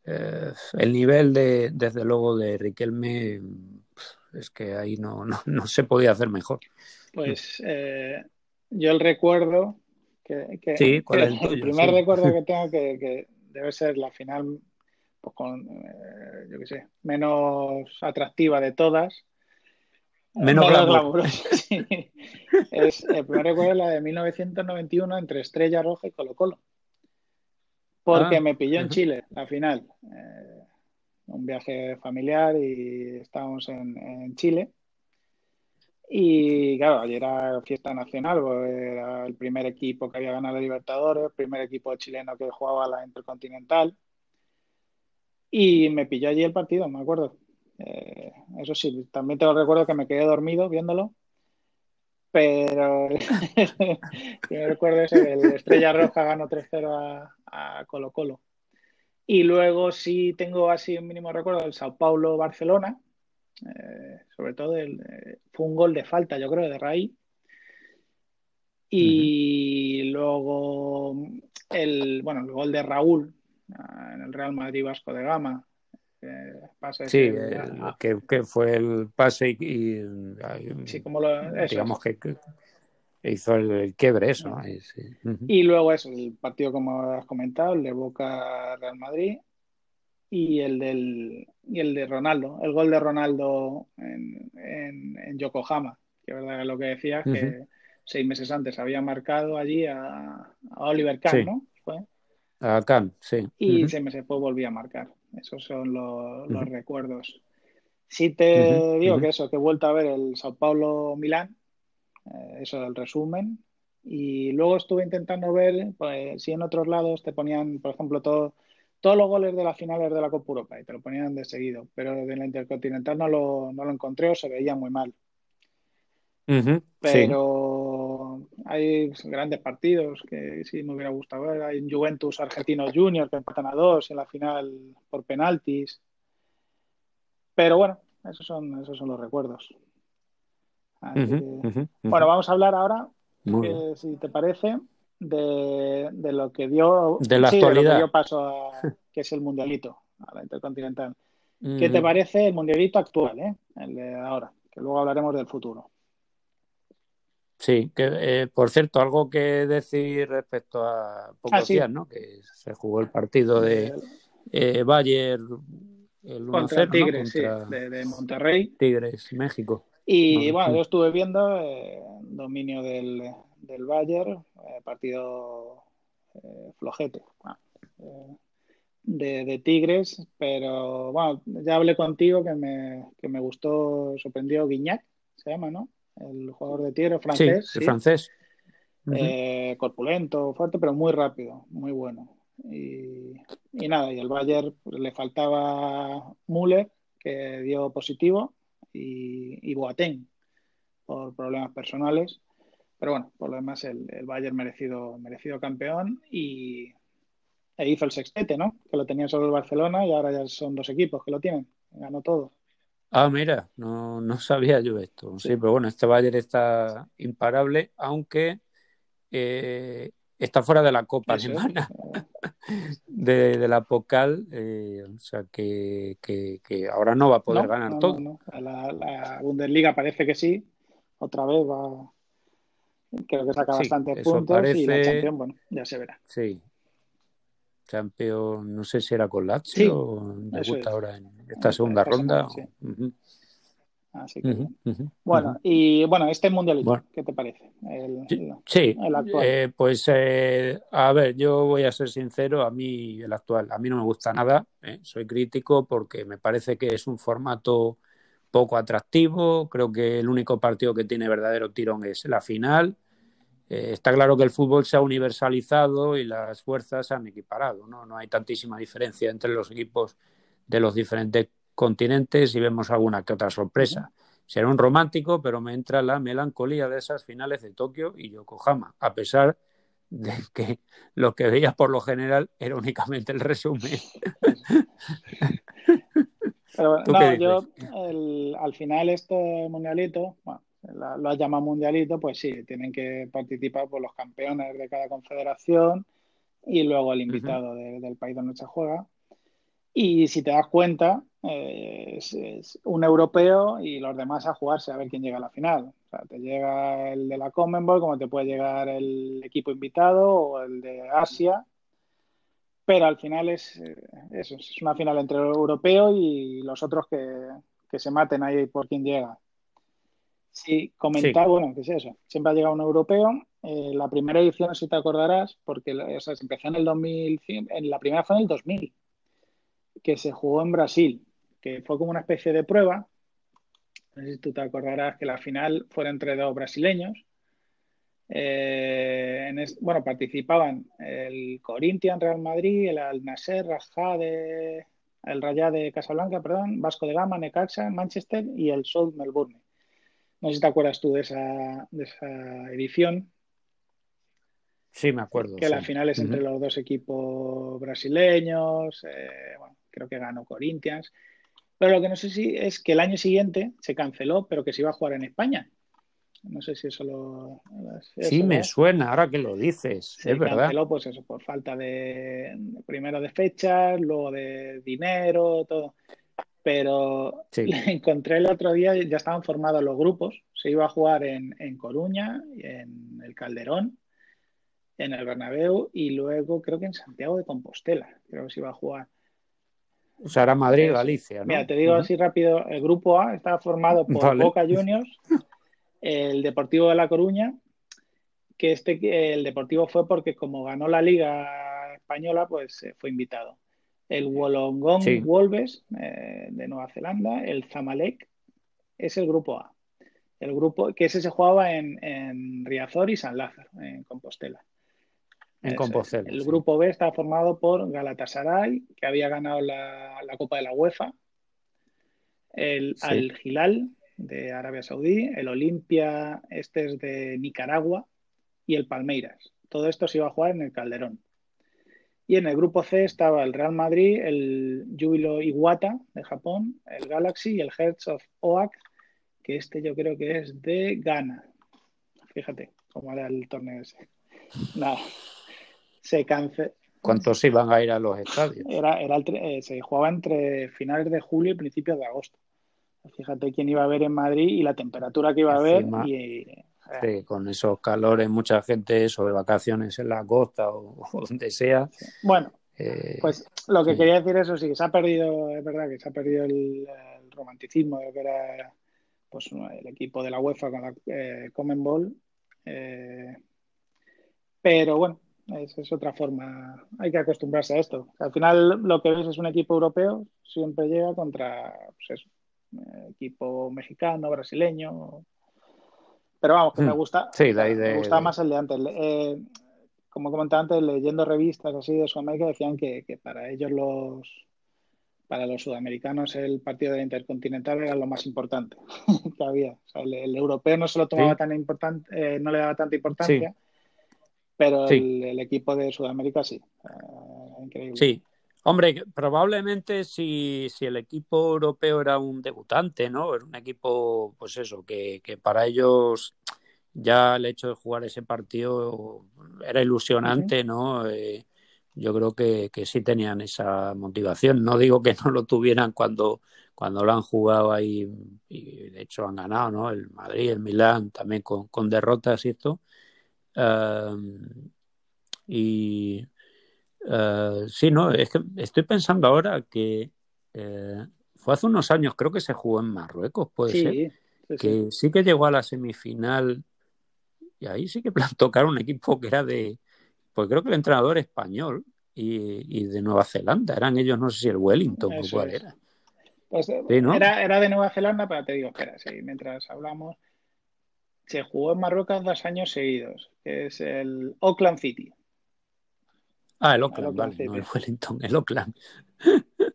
Eh, el nivel de, desde luego, de Riquelme es que ahí no, no, se podía hacer mejor. Pues eh, yo el recuerdo que, sí, el, primer recuerdo que tengo que, debe ser la final pues con, eh, yo qué sé, menos atractiva de todas. Menos glamurosa. es, el primer recuerdo es la de 1991 entre Estrella Roja y Colo Colo. Porque ah, me pilló en Chile, la final. Eh, un viaje familiar y estábamos en Chile. Y claro, ayer era fiesta nacional, pues, era el primer equipo que había ganado Libertadores, el primer equipo chileno que jugaba la Intercontinental. Y me pilló allí el partido, me acuerdo. Eh, eso sí, también tengo recuerdo que me quedé dormido viéndolo. Pero me recuerdo es que el Estrella Roja ganó 3-0 a, Colo Colo. Y luego sí tengo así un mínimo recuerdo del Sao Paulo-Barcelona, eh, sobre todo el, eh, fue un gol de falta, yo creo, de Ray. Y luego el, bueno, el gol de Raúl ah, en el Real Madrid Vasco de Gama. Eh, sí, que, fue el pase y, sí, como lo, digamos que, hizo el, quiebre eso. Y luego eso, el partido como has comentado, el de Boca Real Madrid y el del y el de Ronaldo, el gol de Ronaldo en, en, Yokohama, que verdad lo que decía, que seis meses antes había marcado allí a, Oliver Kahn, ¿no? A Kahn, sí. Y seis meses después volvía a marcar. Esos son los, recuerdos. Sí te digo que eso, que he vuelto a ver el Sao Paulo-Milán, eh, eso del resumen, y luego estuve intentando ver, pues si en otros lados te ponían, por ejemplo, todo todos los goles de las finales de la Copa Europa y te lo ponían de seguido, pero de la Intercontinental no lo, no lo encontré o se veía muy mal. pero hay grandes partidos que sí me hubiera gustado ver. Hay Juventus Argentinos Junior que empatan a dos en la final por penaltis. Pero bueno, esos son, esos son los recuerdos. Bueno, vamos a hablar ahora, si te parece, de, lo que dio, de la actualidad. dio paso a, que es el mundialito, a la intercontinental. ¿Qué te parece el mundialito actual, eh? el de ahora? Que luego hablaremos del futuro. Sí, que eh, por cierto, algo que decir respecto a pocos ah, días, ¿no? Que se jugó el partido de eh, Bayern el contra Tigres, sí, de, Monterrey. Tigres, México. Y bueno, yo estuve viendo eh, dominio del, del Bayern, eh, partido eh, flojete eh, de, Tigres, pero bueno, ya hablé contigo que me, que me gustó, sorprendió Guignac, se llama, ¿no? El jugador de Tigres francés. Sí, francés. eh, corpulento, fuerte, pero muy rápido, muy bueno. Y, nada, y el Bayern pues, le faltaba Müller, que dio positivo, y, y Boateng, por problemas personales. Pero bueno, por lo demás, el, el Bayern merecido, merecido campeón y e hizo el sextete, ¿no? Que lo tenía solo el Barcelona y ahora ya son dos equipos que lo tienen. Ganó todo. Ah, mira, no, no sabía yo esto. Sí. pero bueno, este Bayern está imparable, aunque eh, está fuera de la Copa Alemana, de, de, la Pocal, eh, o sea que, que, que, ahora no va a poder no, ganar no, todo. No, la, la, Bundesliga parece que sí, otra vez va, creo que saca Sí, bastantes puntos y la parece- Champions, bueno, ya se verá. Sí. Campeón, no sé si era con Lazio Sí, o debuta es. ahora en esta segunda ronda. Ujú, Así que, bueno, y bueno, este mundialito, Bueno. ¿qué te parece? El- sí, el actual. eh, pues eh, a ver, yo voy a ser sincero, a mí el actual, a mí no me gusta nada, ¿eh? soy crítico porque me parece que es un formato poco atractivo, creo que el único partido que tiene verdadero tirón es la final. Eh, está claro que el fútbol se ha universalizado y las fuerzas se han equiparado, ¿no? No hay tantísima diferencia entre los equipos de los diferentes continentes y vemos alguna que otra sorpresa. Será un romántico, pero me entra la melancolía de esas finales de Tokio y Yokohama, a pesar de que lo que veías por lo general era únicamente el resumen. Pero, ¿Tú no, yo el- al final este mundialito, bueno, la- lo has llamado mundialito, pues sí, tienen que participar por los campeones de cada confederación y luego el invitado de- del país donde se juega. Y si te das cuenta, eh, es, es un europeo y los demás a jugarse a ver quién llega a la final. O sea, te llega el de la Commonwealth, como te puede llegar el equipo invitado o el de Asia. Pero al final es eh, eso, es una final entre el europeo y los otros que, que se maten ahí por quién llega. Sí, comentar, Sí. bueno, ¿qué es eso? Siempre ha llegado un europeo. Eh, la primera edición, si te acordarás, porque o sea, se empezó en el 2000, en la primera fue en el 2000, que se jugó en Brasil, que fue como una especie de prueba. No sé si tú te acordarás que la final fue entre dos brasileños. Eh, en es- bueno, participaban el Corinthians, Real Madrid, el Al Nasser, Rajá de, el Raja de Casablanca, perdón, Vasco de Gama, Necaxa, Manchester y el South Melbourne. No sé si te acuerdas tú de esa, de esa edición, Sí, me acuerdo. que la final es entre los dos equipos brasileños, eh, bueno, creo que ganó Corinthians, pero lo que no sé si es que el año siguiente se canceló, pero que se iba a jugar en España. No sé si eso lo... Sí, me suena, ahora que lo dices, Se es verdad. canceló, pues eso, por falta de, primero de fechas, luego de dinero, todo. Pero Sí. encontré el otro día, ya estaban formados los grupos. Se iba a jugar en, en Coruña, en el Calderón, en el Bernabéu y luego creo que en Santiago de Compostela. Creo que se iba a jugar. O sea, era Madrid, Eso. Galicia, ¿no? Mira, te digo así rápido, el grupo A estaba formado por Vale. Boca Juniors, el Deportivo de La Coruña, que este el Deportivo fue porque como ganó la Liga Española, pues eh, fue invitado. El Wollongong Sí. Wolves eh, de Nueva Zelanda, el Zamalek, es el grupo A. El grupo que ese se jugaba en, en Riazor y San Lázaro, en Compostela. En. Compostela. El sí. grupo B está formado por Galatasaray, que había ganado la, la Copa de la UEFA, el Sí. Al Hilal de Arabia Saudí, el Olimpia, este es de Nicaragua, y el Palmeiras. Todo esto se iba a jugar en el Calderón. Y en el grupo C estaba el Real Madrid, el Júbilo Iwata de Japón, el Galaxy y el Hearts of Oak, que este yo creo que es de Ghana. Fíjate cómo era el torneo ese. Nada. Se canceló. ¿Cuántos iban a ir a los estadios? Era, era el eh, se jugaba entre finales de julio y principios de agosto. Fíjate quién iba a ver en Madrid y la temperatura que iba a haber. Y, eh, Sí, con esos calores, mucha gente de vacaciones en la costa o, o donde sea. bueno, eh, pues lo que sí. quería decir eso sí, que se ha perdido, es verdad que se ha perdido el, el romanticismo de ver a, pues, el equipo de la UEFA con la eh, Common Ball. Eh, pero bueno, es, es otra forma, hay que acostumbrarse a esto. Al final lo que ves es un equipo europeo, siempre llega contra pues eso, eh, equipo mexicano, brasileño. Pero vamos, que me Mm. gusta, Sí, me gusta más el de antes. Eh, como comentaba antes, leyendo revistas así de Sudamérica, decían que, que para ellos los para los sudamericanos el partido de la Intercontinental era lo más importante que había. O sea, el, el europeo no se lo tomaba Sí. tan importante, eh, no le daba tanta importancia, pero Sí. el, el equipo de Sudamérica sí. Eh, increíble. Sí. Hombre, probablemente si, si el equipo europeo era un debutante, ¿no? Era un equipo, pues eso, que, que para ellos ya el hecho de jugar ese partido era ilusionante, ¿no? Eh, yo creo que, que sí tenían esa motivación. No digo que no lo tuvieran cuando, cuando lo han jugado ahí y de hecho han ganado, ¿no? El Madrid, el Milán, también con, con derrotas y esto. Um, y uh, sí, no, es que estoy pensando ahora que eh, fue hace unos años, creo que se jugó en Marruecos, puede Sí, ser, sí, sí. que sí que llegó a la semifinal y ahí sí que tocaron un equipo que era de, pues creo que el entrenador español y, y de Nueva Zelanda, eran ellos, no sé si el Wellington o cuál es. era. Pues, eh, era, era de Nueva Zelanda, pero te digo, espera, sí, mientras hablamos, se jugó en Marruecos dos años seguidos, que es el Auckland City. Ah, el El Oakland, Auckland vale, no el. Wellington, el Oakland.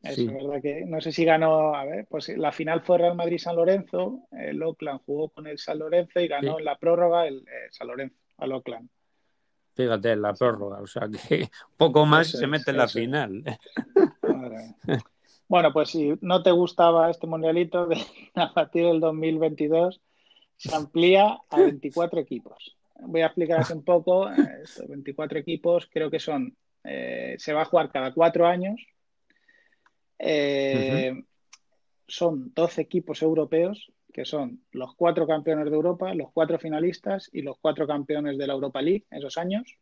Es Sí. verdad que no sé si ganó, a ver, pues la final fue Real Madrid-San Lorenzo, el Auckland jugó con el San Lorenzo y ganó Sí. en la prórroga el eh, San Lorenzo al Auckland. Fíjate, en la prórroga, o sea que poco más Eso se mete en la final. Bueno, pues si no te gustaba este mundialito, de- a partir del 2022 se amplía a 24 equipos. Voy a explicar así un poco. eh, Estos 24 equipos creo que son, eh, se va a jugar cada cuatro años. Eh, Son 12 equipos europeos, que son los cuatro campeones de Europa, los cuatro finalistas y los cuatro campeones de la Europa League esos años.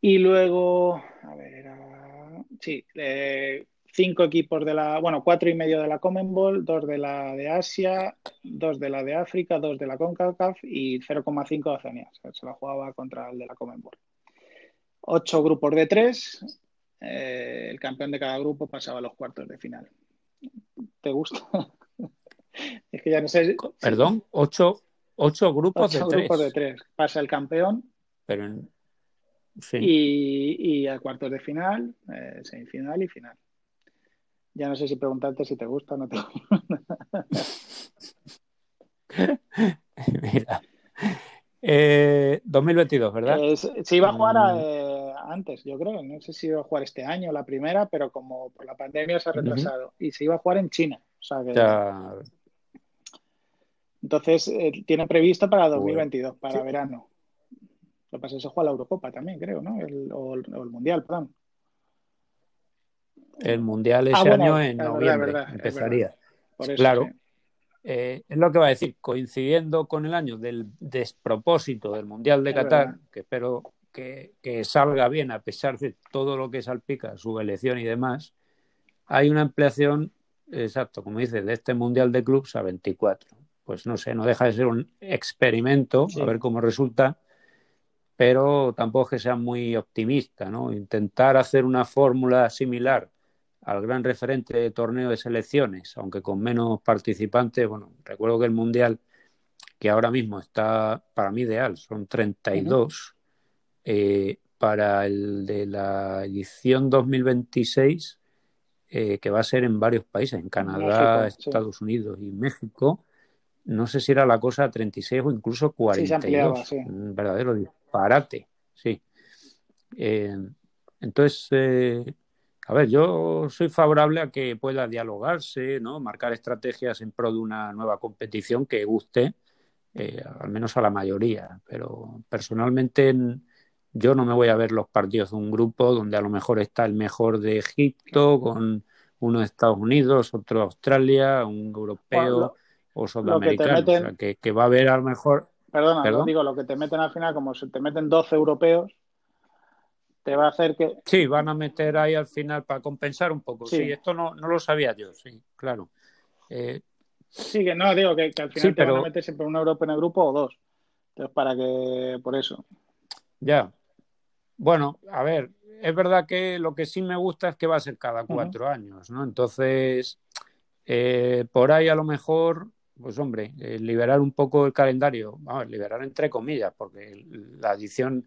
Y luego, a ver, era, sí, eh, cinco equipos de la, bueno, cuatro y medio de la Commonwealth, dos de la de Asia, dos de la de África, dos de la CONCACAF y 0,5 de Oceanía. O sea, se la jugaba contra el de la Commonwealth. Ocho grupos de tres, eh, el campeón de cada grupo pasaba a los cuartos de final. ¿Te gusta? es que ya no sé. Perdón, ocho, ocho grupos Ocho de grupos tres. de tres. Pasa el campeón Pero en- sí. y, y a cuartos de final, eh, semifinal y final. Ya no sé si preguntarte si te gusta o no te gusta. Mira. Eh, 2022, ¿verdad? Eh, se, se iba a jugar a, Mm. eh, antes, yo creo. No sé si iba a jugar este año la primera, pero como por la pandemia se ha retrasado. Y se iba a jugar en China. O sea que, Ya, entonces, eh, tiene previsto para Pues, 2022, para sí. verano. Lo que pasa es que se juega la Eurocopa también, creo, ¿no? El, o, el, o el Mundial, perdón. El mundial Ah, ese bueno, año es en es noviembre verdad, es empezaría. Eso, Claro. sí. Eh, es lo que va a decir, coincidiendo con el año del despropósito del Mundial de Es Qatar, verdad. que espero que, que salga bien a pesar de todo lo que salpica su elección y demás, hay una ampliación, exacto, como dice, de este Mundial de Clubs a 24. Pues no sé, no deja de ser un experimento, Sí. a ver cómo resulta, pero tampoco es que sea muy optimista, ¿no? Intentar hacer una fórmula similar al gran referente de torneo de selecciones, aunque con menos participantes. Bueno, recuerdo que el Mundial, que ahora mismo está para mí ideal, son 32. Eh, para el de la edición 2026, eh, que va a ser en varios países, en Canadá, México, sí. Estados Unidos y México, no sé si era la cosa 36 o incluso 42. Sí, se ampliaba, sí. Un verdadero disparate, sí. Eh, entonces, eh, a ver, yo soy favorable a que pueda dialogarse, ¿no? Marcar estrategias en pro de una nueva competición que guste, eh, al menos a la mayoría. Pero personalmente en- yo no me voy a ver los partidos de un grupo donde a lo mejor está el mejor de Egipto, con uno de Estados Unidos, otro de Australia, un europeo o lo que te sudamericano. O sea, meten, que, que va a haber a lo mejor. perdona, ¿Perdón? digo, lo que te meten al final, como se te meten 12 europeos, te va a hacer que, Sí, van a meter ahí al final para compensar un poco. Sí, sí, esto no, no lo sabía yo, sí, claro. Eh, sí, que no, digo que, que al sí, final te van a meter siempre un europeo en el grupo o dos. Entonces, para que, por eso. ya. Bueno, a ver, es verdad que lo que sí me gusta es que va a ser cada cuatro años, ¿no? Entonces, eh, por ahí a lo mejor pues hombre, eh, liberar un poco el calendario, vamos, liberar entre comillas, porque la edición,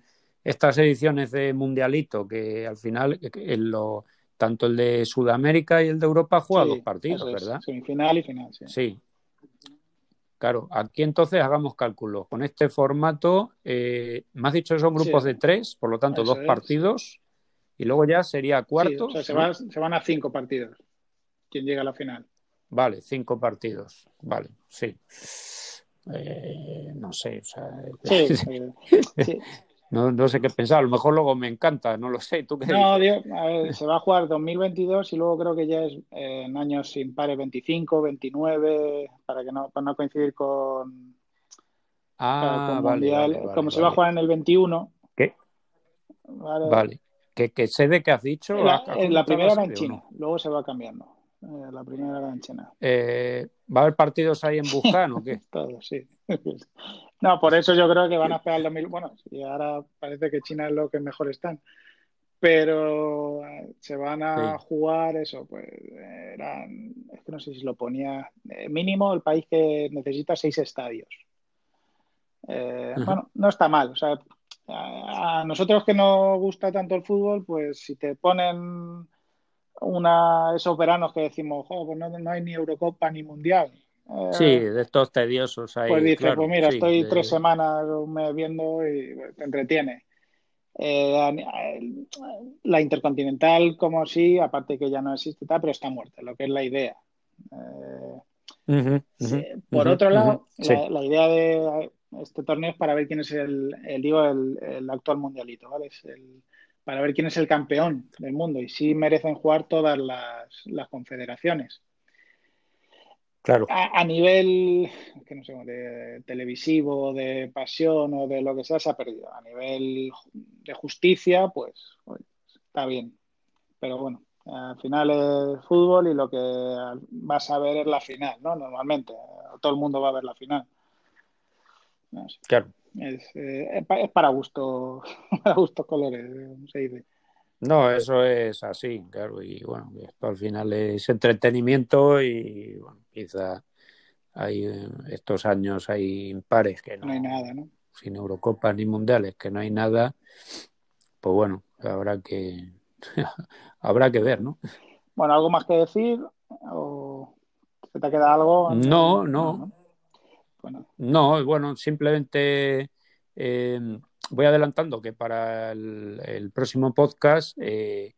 estas ediciones de Mundialito, que al final, en lo, tanto el de Sudamérica y el de Europa juega dos partidos, ¿verdad? Semifinal y final, sí. Sí. Claro, aquí entonces hagamos cálculos. Con este formato, eh, me has dicho que son grupos de tres, por lo tanto, dos partidos, y luego ya sería cuartos. o sea, se, van a cinco partidos. Quien llega a la final. Vale, cinco partidos. Vale, sí. Eh, no sé, o sea, sí, sí. No, no, sé qué pensar, a lo mejor luego me encanta, no lo sé. ¿Tú qué no, Dios, a ver, se va a jugar 2022 y luego creo que ya es eh, en años impares 25, 29, para que no, para no coincidir con, ah, vale, Mundial. Como se va a jugar en el 21. ¿Qué? Vale. vale. ¿Qué, qué sede que has dicho? La, la primera era en China, luego se va cambiando. Eh, la primera era en China. Eh, ¿Va a haber partidos ahí en Wuhan o qué? Todo, sí. no, por eso yo creo que van a esperar el 2000. Bueno, y ahora parece que China es lo que mejor están. Pero eh, se van a jugar eso, pues eran, es que no sé si lo ponía, mínimo el país que necesita seis estadios. Bueno, no está mal. O sea, a nosotros que nos gusta tanto el fútbol, pues si te ponen una, esos veranos que decimos, pues no, hay ni Eurocopa ni Mundial. sí, eh, de estos tediosos ahí. Pues dices, pues mira, estoy tres semanas viendo y te entretiene. Eh, la Intercontinental, como sí, aparte que ya no existe, pero está muerta, lo que es la idea. Eh, por otro lado, la, idea de este torneo es para ver quién es el, el digo, el, el actual mundialito, ¿vale? Es el, para ver quién es el campeón del mundo y si merecen jugar todas las, confederaciones. Claro. A, nivel, que no sé, de televisivo, de pasión o de lo que sea, se ha perdido. A nivel de justicia, pues está bien. Pero bueno, al final es fútbol y lo que vas a ver es la final, ¿no? Normalmente, todo el mundo va a ver la final. Claro. Es, eh, es para gusto, para gusto colores, se dice. No, eso es así, claro, y bueno, al final es entretenimiento y bueno, quizá hay eh, estos años hay impares que no, hay nada, ¿no? Sin Eurocopas ni Mundiales, que no hay nada, pues bueno, habrá que habrá que ver, ¿no? Bueno, ¿algo más que decir? ¿O se te queda algo? No, no. No, bueno, simplemente eh, voy adelantando que para el, próximo podcast eh,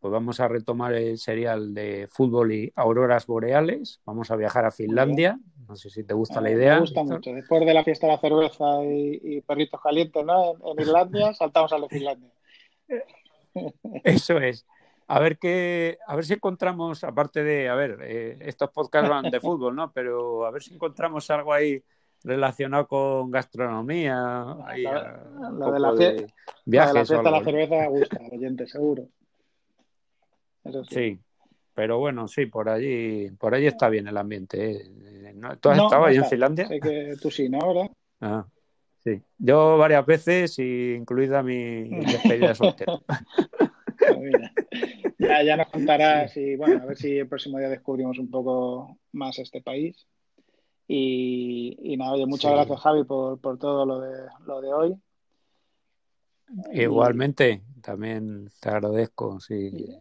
pues vamos a retomar el serial de fútbol y auroras boreales. Vamos a viajar a Finlandia. No sé si te gusta la idea. Me gusta mucho. Después de la fiesta de la cerveza y, perritos calientes ¿no? en, Islandia, saltamos a la Finlandia. Eso es. A ver qué, a ver si encontramos, aparte de, a ver, eh, estos podcasts van de fútbol, ¿no? Pero a ver si encontramos algo ahí relacionado con gastronomía. la, de la, fiesta, la, la fiesta la cerveza gusta, oyente, seguro. sí. pero bueno, sí, por allí, por allí está bien el ambiente. ¿eh? ¿Tú has estado ahí en Finlandia? Sé que tú sí, ¿no? ¿verdad? Ah, sí. Yo varias veces, incluida mi despedida de soltero. Ya, ya nos contarás y bueno, a ver si el próximo día descubrimos un poco más este país. Y, nada, oye, muchas gracias Javi por, todo lo de, lo de hoy. Igualmente, también te agradezco, sí,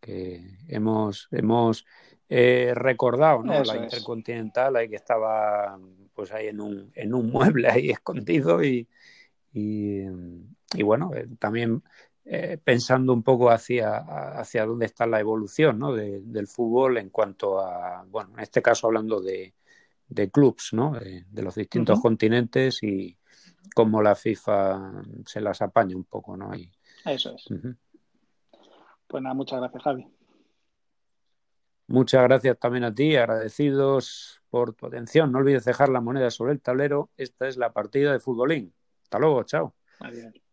que hemos, hemos eh, recordado ¿no? la Intercontinental, ahí que estaba pues ahí en un, en un mueble ahí escondido y, y, bueno, eh, también eh, pensando un poco hacia, hacia dónde está la evolución ¿no? del fútbol en cuanto a, bueno, en este caso hablando de, de clubs, ¿no? De, los distintos continentes y cómo la FIFA se las apaña un poco, ¿no? Y, Eso es. Pues nada, muchas gracias, Javi. Muchas gracias también a ti, agradecidos por tu atención. No olvides dejar la moneda sobre el tablero. Esta es la partida de futbolín. Hasta luego, chao. Adiós.